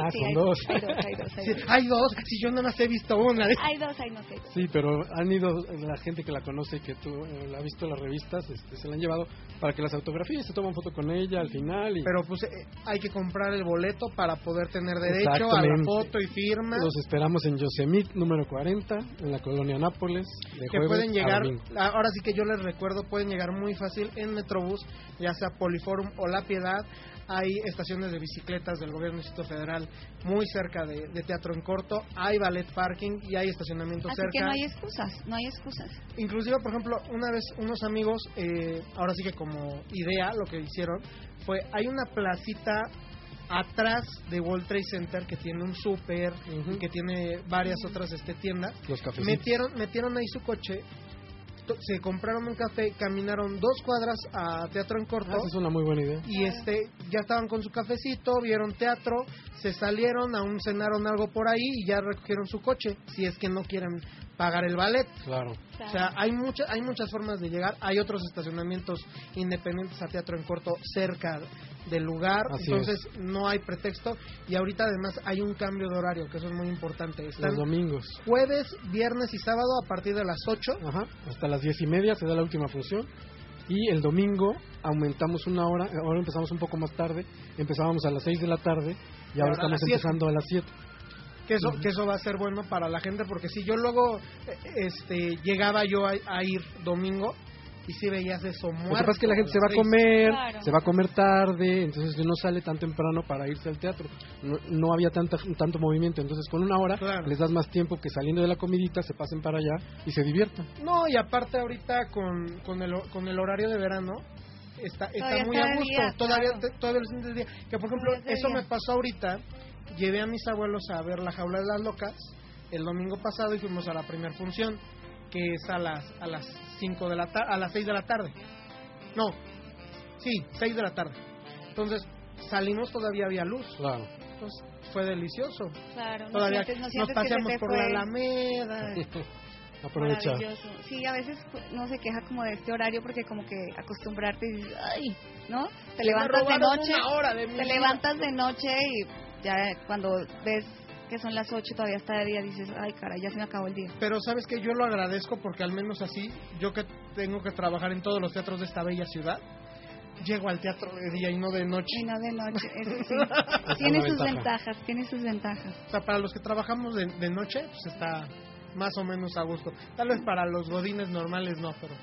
Ah, Sí, son hay, dos. Hay dos, hay dos, hay Sí, dos. hay dos, si yo nada más he visto una. Hay dos, hay no sé. Sí, pero han ido la gente que la conoce y que tú eh, la ha visto en las revistas, este, se la han llevado para que las autografíes, se toman foto con ella al final y Pero pues eh, hay que comprar el boleto para poder tener derecho a la foto y firma. los esperamos en Yosemite número 40 en la colonia Nápoles de que pueden a llegar, domingo. ahora sí que yo les recuerdo, pueden llegar muy fácil en Metrobús, ya sea Poliforum o La Piedad. Hay estaciones de bicicletas del gobierno del Distrito Federal muy cerca de, de Teatro en Corto, hay ballet parking y hay estacionamiento Así cerca. que no hay excusas, no hay excusas. Inclusive, por ejemplo, una vez unos amigos, eh, ahora sí que como idea, lo que hicieron fue, hay una placita atrás de World Trade Center que tiene un súper que tiene varias otras este, tiendas. Los. Metieron, metieron ahí su coche, se compraron un café, caminaron dos cuadras a Teatro en Corto Ah, esa es una muy buena idea. y este ya estaban con su cafecito, vieron teatro, se salieron, aún cenaron algo por ahí y ya recogieron su coche, si es que no quieren pagar el ballet. Claro. O sea, hay muchas hay muchas formas de llegar. Hay otros estacionamientos independientes a teatro en corto cerca del lugar, Así entonces no hay pretexto. Y ahorita además hay un cambio de horario, que eso es muy importante. Están Los domingos. jueves, viernes y sábado a partir de las 8. Ajá, hasta las diez y media se da la última función. Y el domingo aumentamos una hora, ahora empezamos un poco más tarde, empezábamos a las 6 de la tarde y Ahora ahora estamos empezando a las 7. Que eso, que eso va a ser bueno para la gente, porque si yo luego este llegaba yo a, a ir domingo y si veías eso muerto. Lo que pasa es que la gente se va a comer, Claro. se va a comer tarde, entonces no sale tan temprano para irse al teatro. No, no había tanta, tanto movimiento, entonces con una hora Claro. les das más tiempo que saliendo de la comidita se pasen para allá y se diviertan. No, y aparte ahorita con, con, el, con el horario de verano está, está Todavía muy está a gusto. día, todavía, claro. te- todavía de día. Que por ejemplo, Todavía eso día. me pasó ahorita. Llevé a mis abuelos a ver La Jaula de las Locas el domingo pasado y fuimos a la primera función, que es a las a las 5 de la tarde, a las 6 de la tarde. No, sí, 6 de la tarde. Entonces, salimos, todavía había luz. Claro. Entonces, fue delicioso. Claro, no Todavía sientes, no nos sientes que se paseamos por fue. la Alameda. Aprovecha. Maravilloso. Sí, a veces no se queja como de este horario porque como que acostumbrarte y dices, ay, ¿no? Te levantas de noche, una hora de mi te vida. levantas de noche y ya cuando ves que son las 8 todavía está de día dices, ay, caray, ya se me acabó el día. Pero sabes que yo lo agradezco porque al menos así, yo que tengo que trabajar en todos los teatros de esta bella ciudad, llego al teatro de día y no de noche. Y no de noche, eso sí. Es tiene sus ventaja. ventajas, tiene sus ventajas. O sea, para los que trabajamos de, de noche, pues está, más o menos a gusto. Tal vez para los godines normales no, pero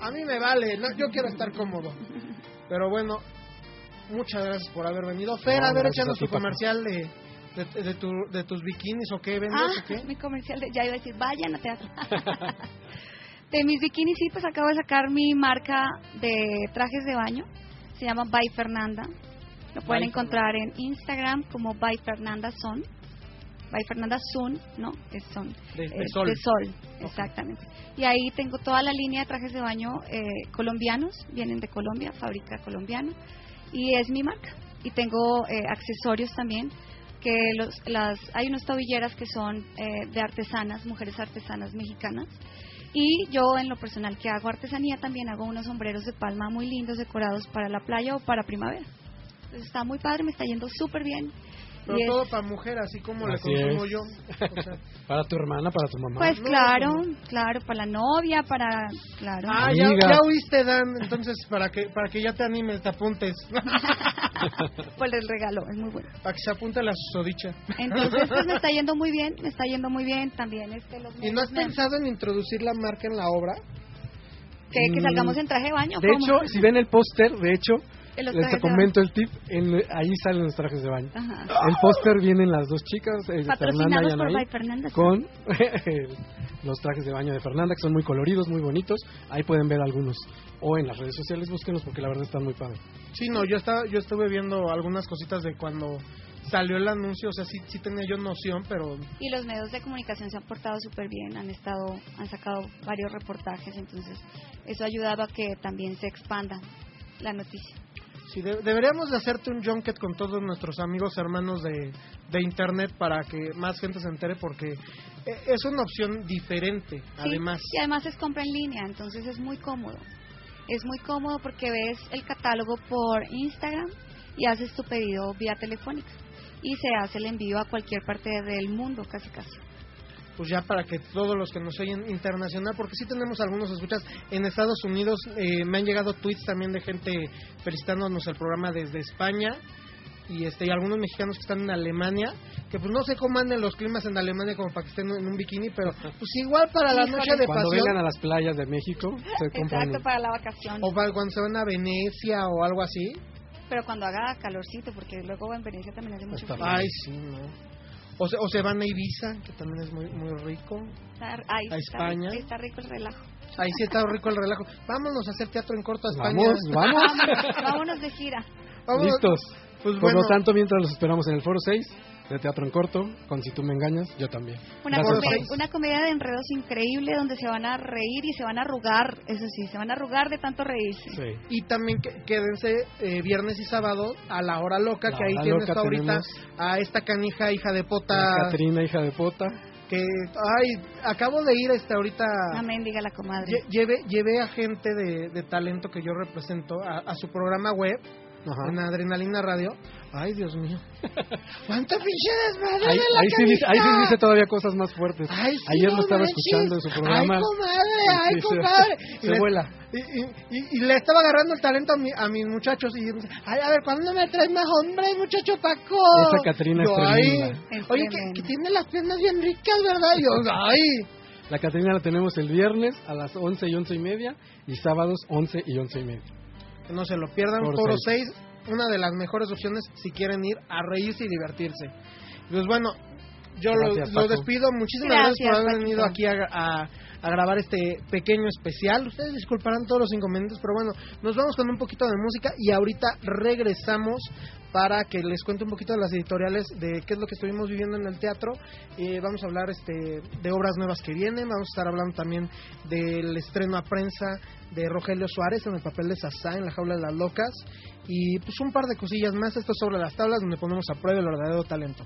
a mí me vale, no, yo quiero estar cómodo. Pero bueno, muchas gracias por haber venido. Fer, No, a ver, échanos tu comercial de, de, de tu, de tus bikinis o qué vendes Ah, o qué. mi comercial, de, ya iba a decir, vayan a teatro. de mis bikinis, sí, pues acabo de sacar mi marca de trajes de baño. Se llama By Fernanda. Lo pueden encontrar en Instagram como By Fernanda Son. By Fernanda Sun, ¿no? Es Son. De, Eh, sol. de sol, exactamente. Y ahí tengo toda la línea de trajes de baño eh, colombianos, vienen de Colombia, fábrica colombiana, y es mi marca. Y tengo eh, accesorios también, que los, las, hay unas tobilleras que son eh, de artesanas, mujeres artesanas mexicanas. Y yo en lo personal que hago artesanía también hago unos sombreros de palma muy lindos decorados para la playa o para primavera. Está muy padre, me está yendo súper bien. Pero Y es- todo para mujer, así como Así le consumo es. yo. O sea, Para tu hermana, para tu mamá. Pues No, claro, como- claro, para la novia, para, claro. ah, ya, ya oíste, Dan. Entonces, para que para que ya te animes, te apuntes. Pues el regalo, es muy bueno. para que se apunte la susodicha. Entonces, pues me está yendo muy bien, me está yendo muy bien también. Este, los ¿Y no has pensado en introducir la marca en la obra? que, que salgamos en traje de baño. De ¿cómo? hecho, si ven el póster, de hecho, les comento el tip, en- ahí salen los trajes de baño. Ajá. El póster vienen las dos chicas, eh, Fernanda y Anaí, Fernanda. con los trajes de baño de Fernanda, que son muy coloridos, muy bonitos. Ahí pueden ver algunos. O en las redes sociales, búsquenlos porque la verdad están muy padres. Sí, no, yo estaba, yo estuve viendo algunas cositas de cuando salió el anuncio, o sea, sí, sí tenía yo noción, pero Y los medios de comunicación se han portado súper bien, han estado, han sacado varios reportajes, entonces eso ha ayudado a que también se expanda la noticia. Sí, de- deberíamos de hacerte un junket con todos nuestros amigos hermanos de, de internet para que más gente se entere porque eh, es una opción diferente, Sí, además. Y además es compra en línea, entonces es muy cómodo. Es muy cómodo porque ves el catálogo por Instagram y haces tu pedido vía telefónica. Y se hace el envío a cualquier parte del mundo, casi casi. Pues ya para que todos los que nos oyen internacional, porque sí tenemos algunos escuchas en Estados Unidos, eh, me han llegado tweets también de gente felicitándonos el programa desde España y este y algunos mexicanos que están en Alemania, que pues no sé cómo anden los climas en Alemania como para que estén en un bikini, pero pues igual para la noche de Cuando pasión vengan a las playas de México, se compran. Exacto, para la vacación. o para cuando se van a Venecia o algo así. Pero cuando haga calorcito, porque luego en Venecia también hace mucho frío. Ay, sí, no. O se, o se van a Ibiza, que también es muy muy rico. Está, ahí a está España. rico- está rico el relajo. Ahí sí está rico el relajo. Vámonos a hacer teatro en corto a España. Vamos, vamos. Vámonos, vámonos de gira. Vámonos. Listos. Pues Por bueno, lo tanto, mientras los esperamos en el Foro 6 de Teatro en Corto, con Si tú me engañas, yo también. Una, Gracias, come- Paco. una comedia de enredos increíble donde se van a reír y se van a arrugar, eso sí, se van a arrugar de tanto reírse. Sí. y también que- quédense eh, viernes y sábado a la hora loca, La que ahí tienes loca ahorita a esta canija hija de pota Catrina, hija de Pota. que ay, acabo de ir este ahorita Una mendiga la comadre. lle- llevé llevé a gente de, de talento que yo represento a, a su programa web Ajá. en Adrenalina Radio. Ay, Dios mío. ¿Cuánta pinche desmadre Ahí, de la ahí sí dice, ahí sí dice todavía cosas más fuertes. Ay, sí, Ayer no lo estaba manches. escuchando en su programa. Ay, comadre, ay, Sí, se- comadre. Y se le- vuela. Y, y, y- y le estaba agarrando el talento a, mi- a mis muchachos y ay, a ver, ¿cuándo me traes más hombres, muchacho Paco? Esa Catrina es tremenda. Oye, que, que tiene las piernas bien ricas, ¿verdad? Y Yo, ay. La Catrina la tenemos el viernes a las 11 y 11 y media y sábados 11 y 11 y media. No se lo pierdan, Foro 6, una de las mejores opciones si quieren ir a reírse y divertirse. Pues bueno, yo lo- Gracias, lo, despido. Muchísimas gracias, Gracias, por haber Paquito. venido aquí a, a- a grabar este pequeño especial. Ustedes disculparán todos los inconvenientes, pero bueno, nos vamos con un poquito de música y ahorita regresamos para que les cuente un poquito de las editoriales de qué es lo que estuvimos viviendo en el teatro. Eh, vamos a hablar este de obras nuevas que vienen, vamos a estar hablando también del estreno a prensa de Rogelio Suárez en el papel de Sasá en la jaula de las locas y pues un par de cosillas más. Esto es sobre las tablas donde ponemos a prueba el verdadero talento.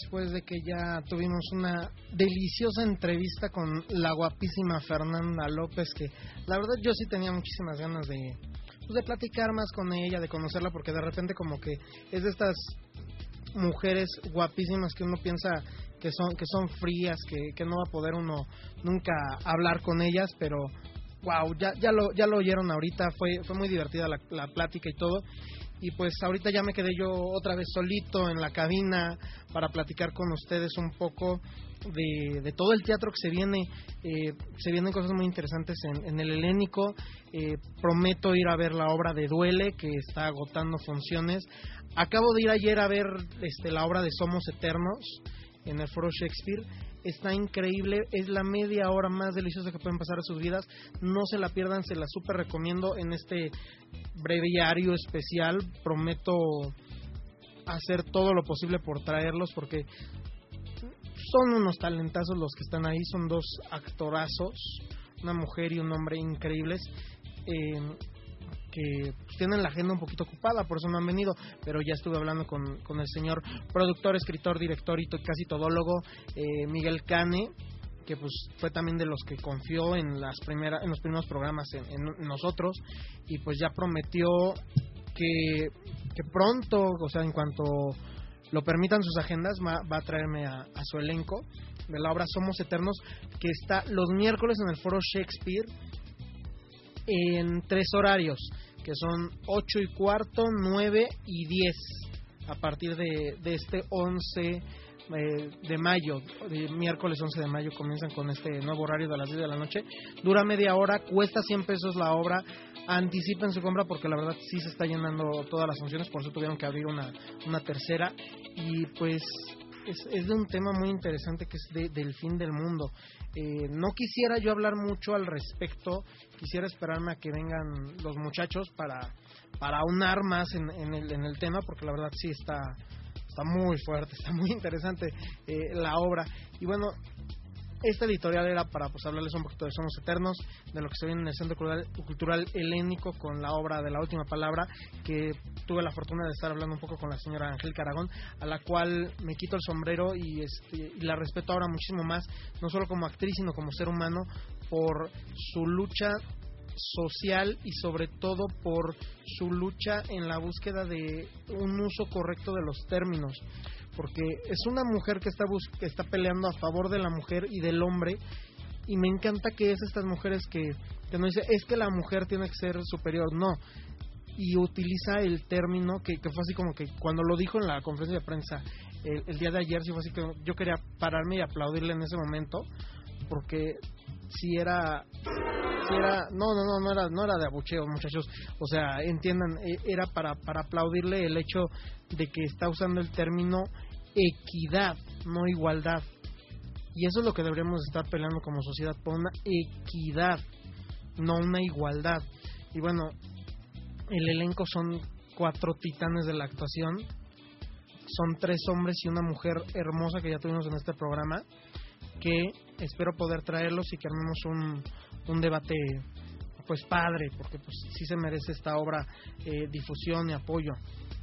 Después de que ya tuvimos una deliciosa entrevista con la guapísima Fernanda López, que la verdad yo sí tenía muchísimas ganas de, pues, de platicar más con ella, de conocerla, porque de repente como que es de estas mujeres guapísimas que uno piensa que son que son frías, que, que no va a poder uno nunca hablar con ellas, pero wow, ya ya lo ya lo oyeron ahorita, fue fue muy divertida la, la plática y todo. Y pues ahorita ya me quedé yo otra vez solito en la cabina para platicar con ustedes un poco de, de todo el teatro que se viene. Eh, se vienen cosas muy interesantes en, el helénico. Eh, prometo ir a ver la obra de Duele, que está agotando funciones. Acabo de ir ayer a ver este, la obra de Somos Eternos en el Foro Shakespeare. Está increíble, es la media hora más deliciosa que pueden pasar a sus vidas. No se la pierdan, se la super recomiendo en este breviario especial. Prometo hacer todo lo posible por traerlos porque son unos talentazos los que están ahí. Son dos actorazos, una mujer y un hombre increíbles. Eh, que pues, tienen la agenda un poquito ocupada, por eso no han venido, pero ya estuve hablando con, con el señor productor, escritor, director y casi todólogo, eh, Miguel Cane, que pues fue también de los que confió en las primeras en los primeros programas en, nosotros y pues ya prometió que, que pronto, o sea, en cuanto lo permitan sus agendas, va, a traerme a su elenco de la obra Somos Eternos, que está los miércoles en el Foro Shakespeare en tres horarios, que son 8 y cuarto, 9 y 10, a partir de, de este 11 eh, de mayo, miércoles 11 de mayo comienzan con este nuevo horario de las 10 de la noche. Dura media hora, cuesta 100 pesos la obra. Anticipen su compra porque la verdad sí se está llenando todas las funciones, por eso tuvieron que abrir una, una tercera. Y pues es, es de un tema muy interesante que es de- del fin del mundo. Eh, no quisiera yo hablar mucho al respecto, quisiera esperarme a que vengan los muchachos para, para aunar más en, en el, en el tema, porque la verdad sí está, está muy fuerte, está muy interesante eh, la obra. Y bueno, esta editorial era para pues hablarles un poquito de Somos Eternos, de lo que se viene en el Centro Cultural, Cultural Helénico con la obra de la última palabra, que tuve la fortuna de estar hablando un poco con la señora Angélica Aragón, a la cual me quito el sombrero y, este, y la respeto ahora muchísimo más, no solo como actriz, sino como ser humano, por su lucha social y sobre todo por su lucha en la búsqueda de un uso correcto de los términos porque es una mujer que está bus- que está peleando a favor de la mujer y del hombre y me encanta que es estas mujeres que, que no dice es que la mujer tiene que ser superior no. Y utiliza el término que, que fue así como que cuando lo dijo en la conferencia de prensa el, el día de ayer sí fue así que yo quería pararme y aplaudirle en ese momento porque si era no no no no era no era de abucheo muchachos. O sea entiendan e- era para para aplaudirle el hecho de que está usando el término equidad no igualdad. Y eso es lo que deberíamos estar peleando como sociedad por una equidad no una igualdad. Y bueno el elenco son cuatro titanes de la actuación. Son tres hombres y una mujer hermosa que ya tuvimos en este programa que espero poder traerlos y que armemos un, un debate pues padre porque pues sí se merece esta obra eh, difusión y apoyo.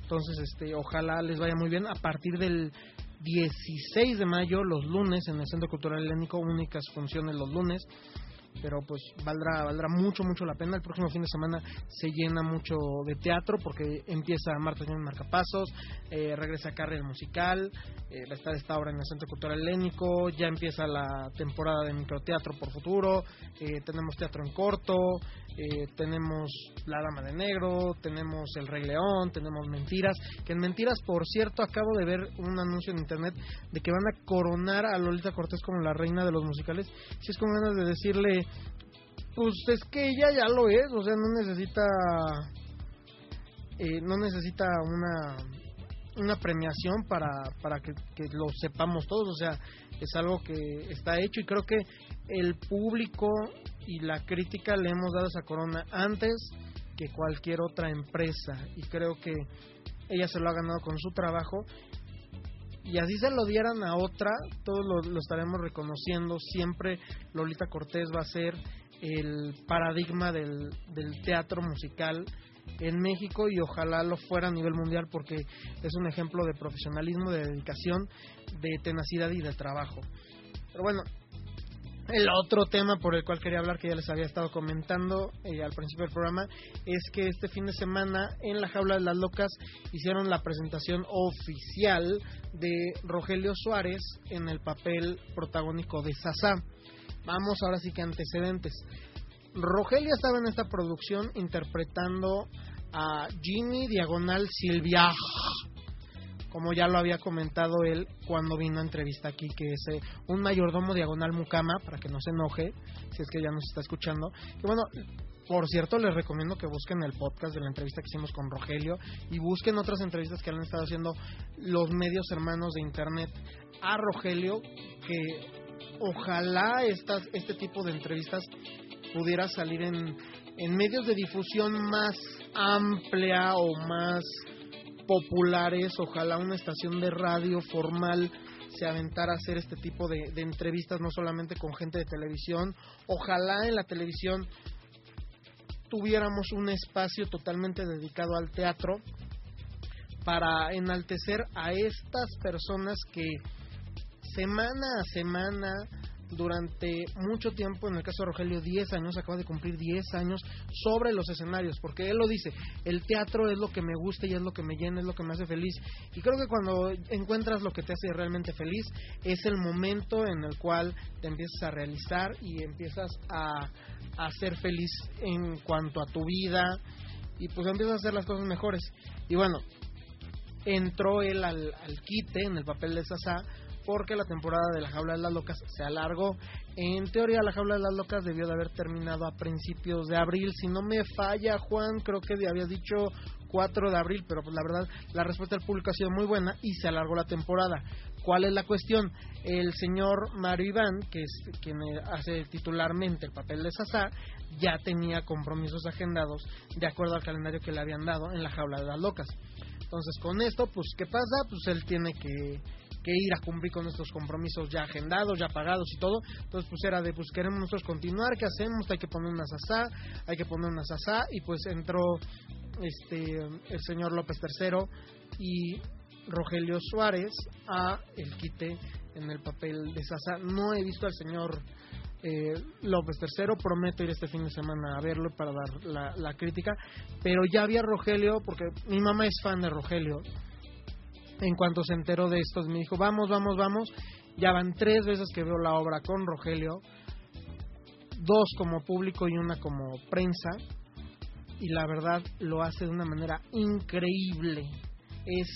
Entonces este ojalá les vaya muy bien. A partir del 16 de mayo los lunes en el Centro Cultural Helénico únicas funciones los lunes pero pues valdrá valdrá mucho mucho la pena el próximo fin de semana se llena mucho de teatro porque empieza Marta Jiménez Marcapasos eh, regresa Carrie musical eh, estar esta obra en el Centro Cultural Helénico ya empieza la temporada de microteatro por futuro eh, tenemos teatro en corto eh, tenemos La Dama de Negro, tenemos El Rey León, tenemos Mentiras, que en Mentiras, por cierto, acabo de ver un anuncio en internet de que van a coronar a Lolita Cortés como la reina de los musicales. Si es con ganas de decirle, pues es que ella ya lo es, o sea, no necesita, eh, no necesita una una premiación para, para que, que lo sepamos todos, o sea, es algo que está hecho y creo que el público y la crítica le hemos dado esa corona antes que cualquier otra empresa y creo que ella se lo ha ganado con su trabajo y así se lo dieran a otra, todos lo, estaremos reconociendo, siempre Lolita Cortés va a ser el paradigma del, del teatro musical en México y ojalá lo fuera a nivel mundial porque es un ejemplo de profesionalismo, de dedicación, de tenacidad y de trabajo. Pero bueno, el otro tema por el cual quería hablar, que ya les había estado comentando eh, al principio del programa, es que este fin de semana en la Jaula de las Locas hicieron la presentación oficial de Rogelio Suárez en el papel protagónico de Sasá. Vamos ahora sí que antecedentes. Rogelio estaba en esta producción interpretando a Jimmy Diagonal Silvia, como ya lo había comentado él cuando vino a entrevista aquí, que es eh, un mayordomo diagonal mucama, para que no se enoje, si es que ya nos está escuchando. Y bueno, por cierto, les recomiendo que busquen el podcast de la entrevista que hicimos con Rogelio y busquen otras entrevistas que han estado haciendo los medios hermanos de internet a Rogelio, que ojalá estas, este tipo de entrevistas pudiera salir en, en medios de difusión más amplia o más populares, ojalá una estación de radio formal se aventara a hacer este tipo de, de entrevistas, no solamente con gente de televisión, ojalá en la televisión tuviéramos un espacio totalmente dedicado al teatro para enaltecer a estas personas que semana a semana durante mucho tiempo, en el caso de Rogelio, 10 años, acaba de cumplir 10 años sobre los escenarios, porque él lo dice, el teatro es lo que me gusta y es lo que me llena, es lo que me hace feliz. Y creo que cuando encuentras lo que te hace realmente feliz, es el momento en el cual te empiezas a realizar y empiezas a, a ser feliz en cuanto a tu vida y pues empiezas a hacer las cosas mejores. Y bueno, entró él al, al quite en el papel de Sasá porque la temporada de la Jaula de las Locas se alargó. En teoría, la Jaula de las Locas debió de haber terminado a principios de abril. Si no me falla, Juan, creo que había dicho 4 de abril, pero pues la verdad, la respuesta del público ha sido muy buena y se alargó la temporada. ¿Cuál es la cuestión? El señor Mario Iván, que es quien hace titularmente el papel de Sasá, ya tenía compromisos agendados de acuerdo al calendario que le habían dado en la Jaula de las Locas. Entonces, con esto, pues, ¿qué pasa? Pues él tiene que, que ir a cumplir con estos compromisos ya agendados, ya pagados y todo. Entonces, pues era de, pues queremos nosotros continuar, ¿qué hacemos? Hay que poner una sasá, hay que poner una sasá. Y pues entró este el señor López III y Rogelio Suárez a el quite en el papel de sasá. No he visto al señor eh, López III, prometo ir este fin de semana a verlo para dar la crítica, pero ya había Rogelio, porque mi mamá es fan de Rogelio, en cuanto se enteró de esto, me dijo, vamos, vamos, vamos. Ya van tres veces que veo la obra con Rogelio, dos como público y una como prensa, y la verdad lo hace de una manera increíble. Es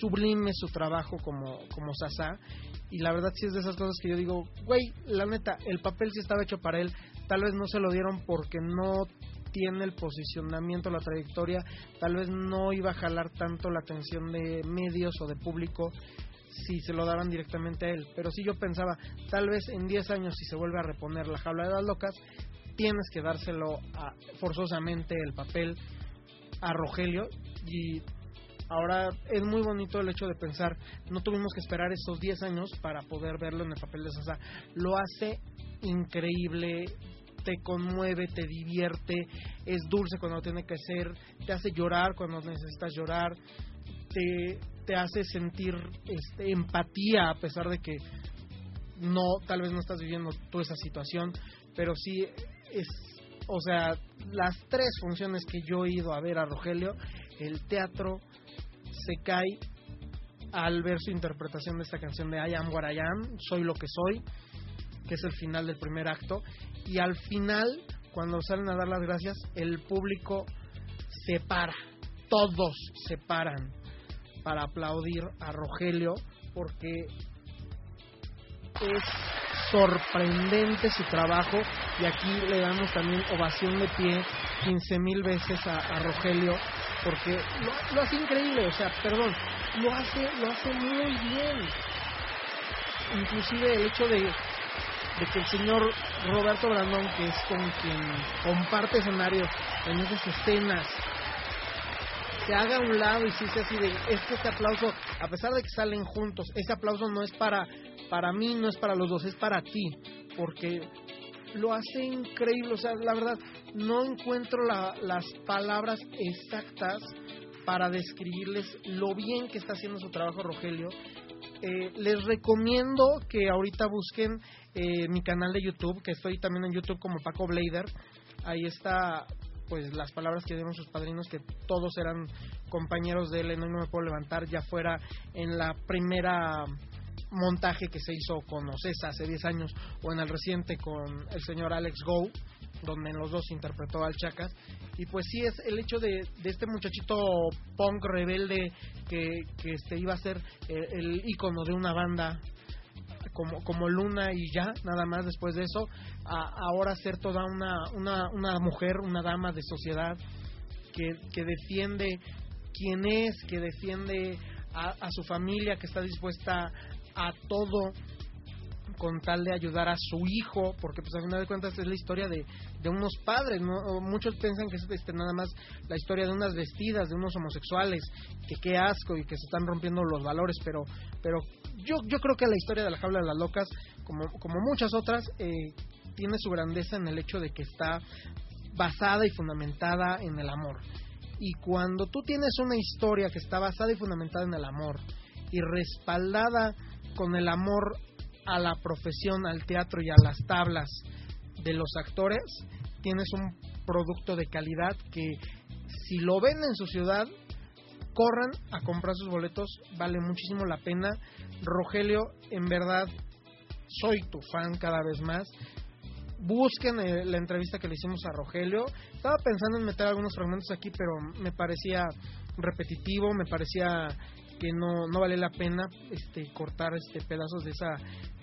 sublime su trabajo como, como Sasá, y la verdad sí es de esas cosas que yo digo, güey, la neta, el papel sí estaba hecho para él, tal vez no se lo dieron porque no tiene el posicionamiento, la trayectoria, tal vez no iba a jalar tanto la atención de medios o de público si se lo daban directamente a él. Pero si yo pensaba, tal vez en 10 años si se vuelve a reponer la jaula de las locas, tienes que dárselo a, forzosamente el papel a Rogelio y ahora es muy bonito el hecho de pensar, no tuvimos que esperar esos 10 años para poder verlo en el papel de Sasa. Lo hace increíble, te conmueve, te divierte, es dulce cuando tiene que ser, te hace llorar cuando necesitas llorar, te, te hace sentir este, empatía a pesar de que no, tal vez no estás viviendo tú esa situación, pero sí es, o sea, las tres funciones que yo he ido a ver a Rogelio, el teatro se cae al ver su interpretación de esta canción de I am what I am, soy lo que soy, que es el final del primer acto, y al final, cuando salen a dar las gracias, el público se para, todos se paran para aplaudir a Rogelio porque es sorprendente su trabajo y aquí le damos también ovación de pie 15 mil veces a, Rogelio porque lo, lo, hace increíble, o sea, perdón, lo hace, lo hace muy bien. Inclusive el hecho de, de que el señor Roberto Brandón, que es con quien comparte escenario en esas escenas, se haga a un lado y se dice así de, es que este aplauso, a pesar de que salen juntos, ese aplauso no es para, para mí, no es para los dos, es para ti, porque lo hace increíble, o sea, la verdad, no encuentro la, las palabras exactas para describirles lo bien que está haciendo su trabajo Rogelio. Eh, les recomiendo que ahorita busquen eh, mi canal de YouTube, que estoy también en YouTube como Paco Blader. Ahí está pues las palabras que dieron sus padrinos que todos eran compañeros de él No me puedo levantar ya fuera en la primera montaje que se hizo con Ocesa hace 10 años o en el reciente con el señor Alex Go donde en los dos interpretó al Chacas y pues sí es el hecho de, de este muchachito punk rebelde que, que este iba a ser el, el ícono de una banda como, como Luna y ya, nada más después de eso, a, ahora ser toda una, una, una mujer, una dama de sociedad que, que defiende quién es, que defiende a, a su familia, que está dispuesta a todo con tal de ayudar a su hijo, porque pues al final de cuentas es la historia de, de unos padres, ¿no? muchos piensan que es este, nada más la historia de unas vestidas, de unos homosexuales, que qué asco y que se están rompiendo los valores, pero, pero yo, yo creo que la historia de la jaula de las locas, como, como muchas otras, eh, tiene su grandeza en el hecho de que está basada y fundamentada en el amor. Y cuando tú tienes una historia que está basada y fundamentada en el amor y respaldada con el amor a la profesión, al teatro y a las tablas de los actores, tienes un producto de calidad que si lo ven en su ciudad, corran a comprar sus boletos, vale muchísimo la pena. Rogelio, en verdad, soy tu fan cada vez más. Busquen eh, la entrevista que le hicimos a Rogelio. Estaba pensando en meter algunos fragmentos aquí, pero me parecía repetitivo, me parecía que no, no vale la pena este cortar este pedazos de esa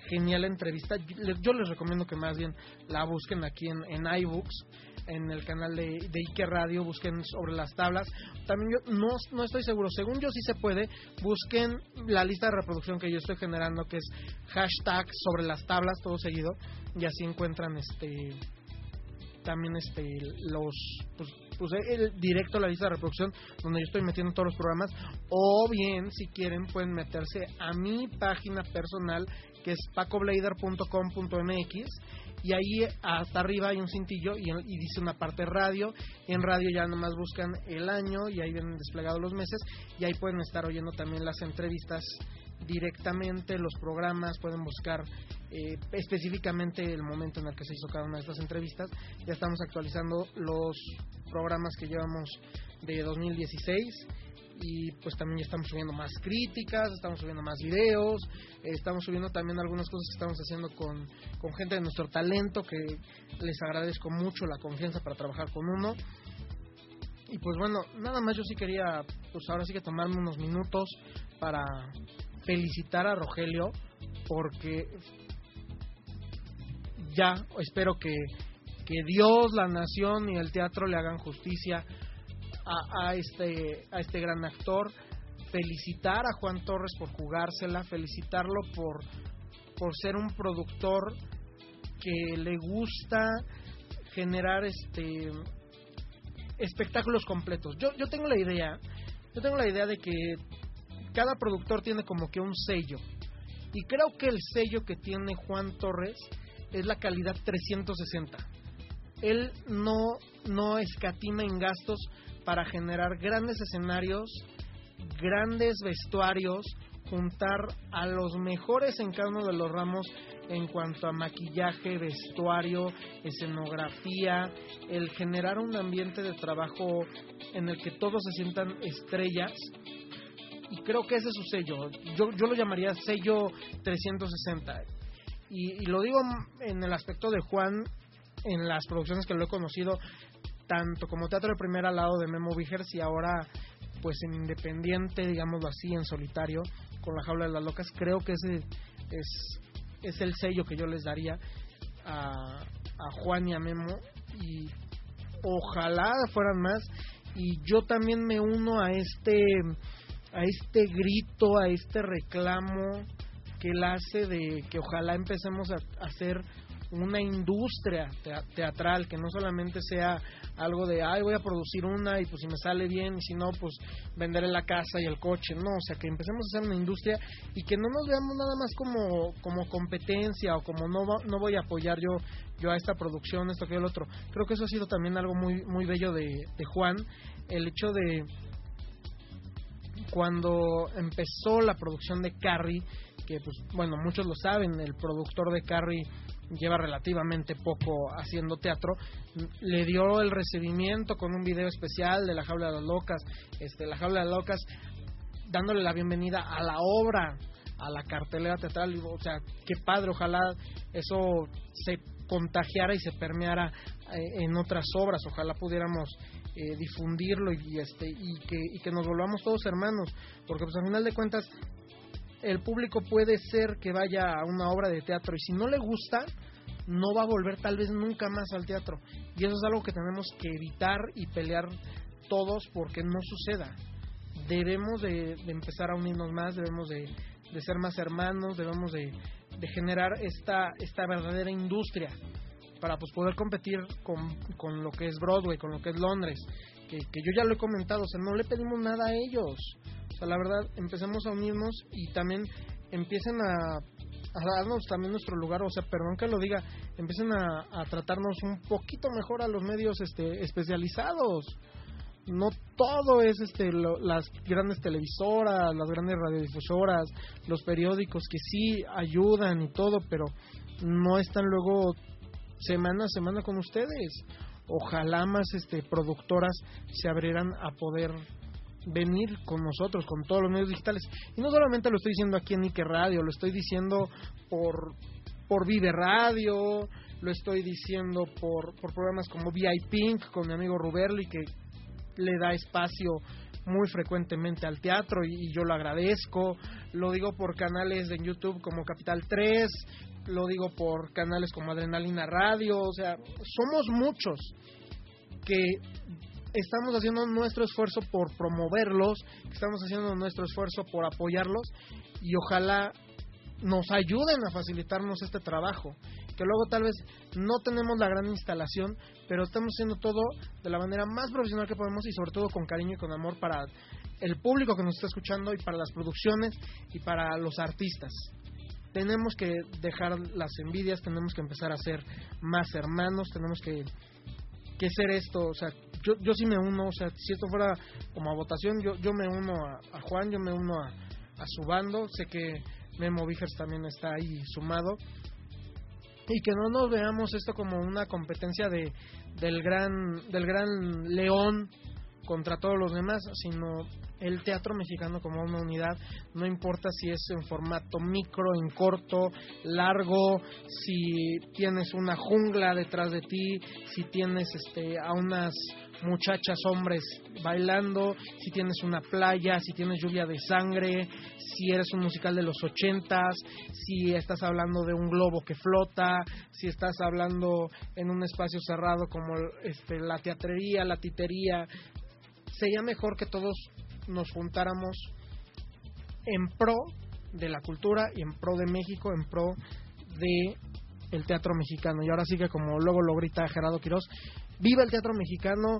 genial entrevista. Yo, le- yo les recomiendo que más bien la busquen aquí en, en iBooks, en el canal de, de Ike Radio, busquen sobre las tablas. También yo no, no estoy seguro, según yo sí se puede, busquen la lista de reproducción que yo estoy generando, que es hashtag sobre las tablas, todo seguido, y así encuentran este también este los pues, pues, el directo a la lista de reproducción donde yo estoy metiendo todos los programas o bien si quieren pueden meterse a mi página personal que es pacoblader.com.mx y ahí hasta arriba hay un cintillo y, dice una parte radio. En radio ya nomás buscan el año y ahí vienen desplegados los meses y ahí pueden estar oyendo también las entrevistas directamente los programas, pueden buscar eh, específicamente el momento en el que se hizo cada una de estas entrevistas. Ya estamos actualizando los programas que llevamos de 2016 y pues también estamos subiendo más críticas, estamos subiendo más videos, estamos subiendo también algunas cosas que estamos haciendo con, con gente de nuestro talento que les agradezco mucho la confianza para trabajar con uno. Y pues bueno, nada más yo sí quería, pues ahora sí que tomarme unos minutos para felicitar a Rogelio porque ya espero que, que Dios, la nación y el teatro le hagan justicia a, este a este gran actor. Felicitar a Juan Torres por jugársela felicitarlo por por ser un productor que le gusta generar este espectáculos completos. Yo yo tengo la idea yo tengo la idea de que cada productor tiene como que un sello y creo que el sello que tiene Juan Torres es la calidad 360 él no no escatima en gastos para generar grandes escenarios, grandes vestuarios, juntar a los mejores en cada uno de los ramos en cuanto a maquillaje, vestuario, escenografía, el generar un ambiente de trabajo en el que todos se sientan estrellas. Y creo que ese es su sello. Yo, yo lo llamaría sello 360. Y, y lo digo en el aspecto de Juan, en las producciones que lo he conocido, tanto como teatro de primera al lado de Memo Vigers y ahora pues en independiente, digámoslo así, en solitario, con la jaula de las locas, creo que ese es, es el sello que yo les daría a, a Juan y a Memo y ojalá fueran más y yo también me uno a este a este grito, a este reclamo que él hace de que ojalá empecemos a, hacer una industria tea- teatral que no solamente sea algo de ay voy a producir una y pues si me sale bien y si no pues venderé la casa y el coche no o sea que empecemos a hacer una industria y que no nos veamos nada más como como competencia o como no no voy a apoyar yo yo a esta producción esto que el otro creo que eso ha sido también algo muy muy bello de, de Juan el hecho de cuando empezó la producción de Carrie, que pues bueno, muchos lo saben, el productor de Carrie lleva relativamente poco haciendo teatro, le dio el recibimiento con un video especial de La Jaula de las Locas, este La Jaula de las Locas dándole la bienvenida a la obra, a la cartelera teatral, o sea, qué padre, ojalá eso se contagiara y se permeara eh, en otras obras, ojalá pudiéramos eh, difundirlo y este y que, y que nos volvamos todos hermanos, porque pues al final de cuentas el público puede ser que vaya a una obra de teatro y si no le gusta no va a volver tal vez nunca más al teatro. Y eso es algo que tenemos que evitar y pelear todos porque no suceda. Debemos de, de empezar a unirnos más debemos de, de ser más hermanos debemos de, de generar esta esta verdadera industria para pues poder competir con, con lo que es Broadway, con lo que es Londres, que, que yo ya lo he comentado, o sea, no le pedimos nada a ellos. O sea, la verdad, empecemos a unirnos y también empiecen a, darnos también nuestro lugar, o sea, perdón que lo diga, empiecen a, a tratarnos un poquito mejor a los medios este especializados. no todo es este lo- las grandes televisoras, las grandes radiodifusoras, los periódicos que sí ayudan y todo, pero no están luego semana a semana con ustedes. Ojalá más este productoras se abrieran a poder venir con nosotros, con todos los medios digitales. Y no solamente lo estoy diciendo aquí en Ike Radio, lo estoy diciendo por, por Vive Radio, lo estoy diciendo por, por programas como VI Pink con mi amigo Ruberli, que le da espacio muy frecuentemente al teatro y, y yo lo agradezco. Lo digo por canales en YouTube como Capital 3, lo digo por canales como Adrenalina Radio, o sea, somos muchos que estamos haciendo nuestro esfuerzo por promoverlos, estamos haciendo nuestro esfuerzo por apoyarlos y ojalá nos ayuden a facilitarnos este trabajo. Que luego tal vez no tenemos la gran instalación, pero estamos haciendo todo de la manera más profesional que podemos y sobre todo con cariño y con amor para el público que nos está escuchando y para las producciones y para los artistas. Tenemos que dejar las envidias, tenemos que empezar a ser más hermanos, tenemos que que ser esto, o sea, yo, yo sí me uno, o sea, si esto fuera como a votación, yo, yo me uno a, Juan, yo me uno a, a su bando, sé que Memo Vigers también está ahí sumado, y que no nos veamos esto como una competencia de del gran del gran león contra todos los demás, sino el teatro mexicano como una unidad, no importa si es en formato micro, en corto, largo, si tienes una jungla detrás de ti, si tienes este a unas muchachas hombres bailando, si tienes una playa, si tienes lluvia de sangre, si eres un musical de los ochentas, si estás hablando de un globo que flota, si estás hablando en un espacio cerrado como este la teatrería, la titería, sería mejor que todos nos juntáramos en pro de la cultura y en pro de México, en pro de el teatro mexicano. Y ahora sí que como luego lo grita Gerardo Quirós, viva el teatro mexicano,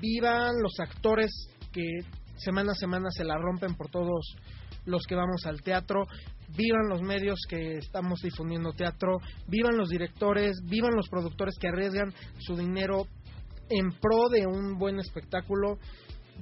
vivan los actores que semana a semana se la rompen por todos los que vamos al teatro, vivan los medios que estamos difundiendo teatro, vivan los directores, vivan los productores que arriesgan su dinero en pro de un buen espectáculo.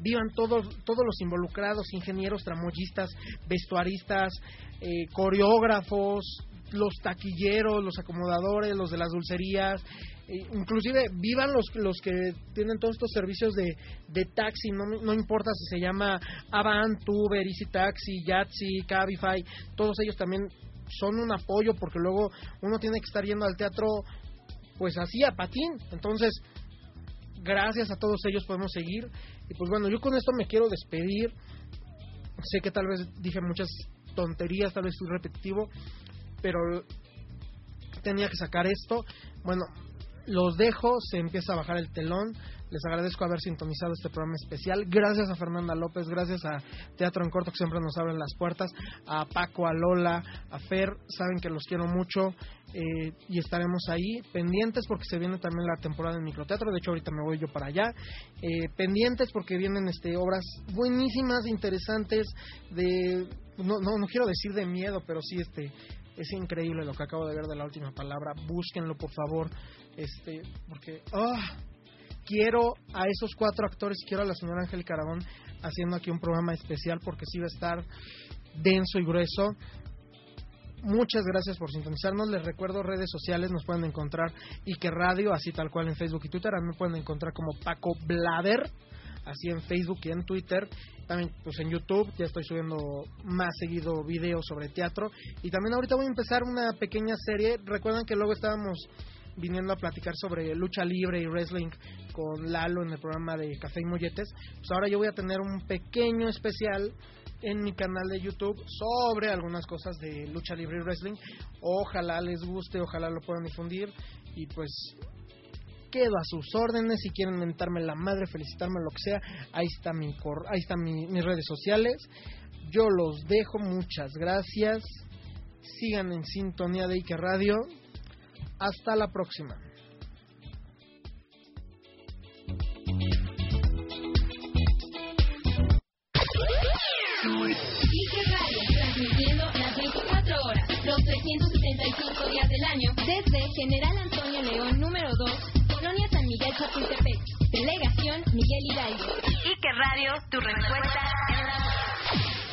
Vivan todos, todos los involucrados, ingenieros, tramoyistas, vestuaristas, eh, coreógrafos, los taquilleros, los acomodadores, los de las dulcerías, eh, inclusive vivan los, los que tienen todos estos servicios de, de taxi, no, no importa si se llama Avant, Uber, Easy Taxi, Yatsi, Cabify, todos ellos también son un apoyo porque luego uno tiene que estar yendo al teatro pues así a patín, entonces gracias a todos ellos podemos seguir y pues bueno, yo con esto me quiero despedir, sé que tal vez dije muchas tonterías, tal vez fui repetitivo, pero tenía que sacar esto. Bueno, los dejo, se empieza a bajar el telón. Les agradezco haber sintonizado este programa especial. Gracias a Fernanda López, gracias a Teatro en Corto que siempre nos abren las puertas, a Paco, a Lola, a Fer, saben que los quiero mucho eh, y estaremos ahí pendientes porque se viene también la temporada de microteatro. De hecho, ahorita me voy yo para allá. Eh, pendientes porque vienen este obras buenísimas, interesantes, de no, no, no quiero decir de miedo, pero sí este es increíble lo que acabo de ver de la última palabra. Búsquenlo, por favor. Este, porque ah, quiero a esos cuatro actores, quiero a la señora Angélica Aragón haciendo aquí un programa especial porque sí va a estar denso y grueso. Muchas gracias por sintonizarnos. Les recuerdo redes sociales, nos pueden encontrar Ike Radio, así tal cual en Facebook y Twitter. A mí me pueden encontrar como Paco Blader, así en Facebook y en Twitter. También pues en YouTube ya estoy subiendo más seguido videos sobre teatro. Y también ahorita voy a empezar una pequeña serie. Recuerdan que luego estábamos viniendo a platicar sobre lucha libre y wrestling con Lalo en el programa de Café y Molletes. Pues ahora yo voy a tener un pequeño especial en mi canal de YouTube sobre algunas cosas de lucha libre y wrestling. Ojalá les guste, ojalá lo puedan difundir y pues quedo a sus órdenes si quieren mentarme la madre, felicitarme lo que sea, ahí está mi cor ahí están mi, mis redes sociales. Yo los dejo, muchas gracias. Sigan en sintonía de Ike Radio. Hasta la próxima. Ike Radio, transmitiendo las 24 horas, los 375 días del año, desde General Antonio León número 2, Colonia San Miguel Chapultepec. Delegación Miguel Hidalgo. Y que Radio, tu respuesta es...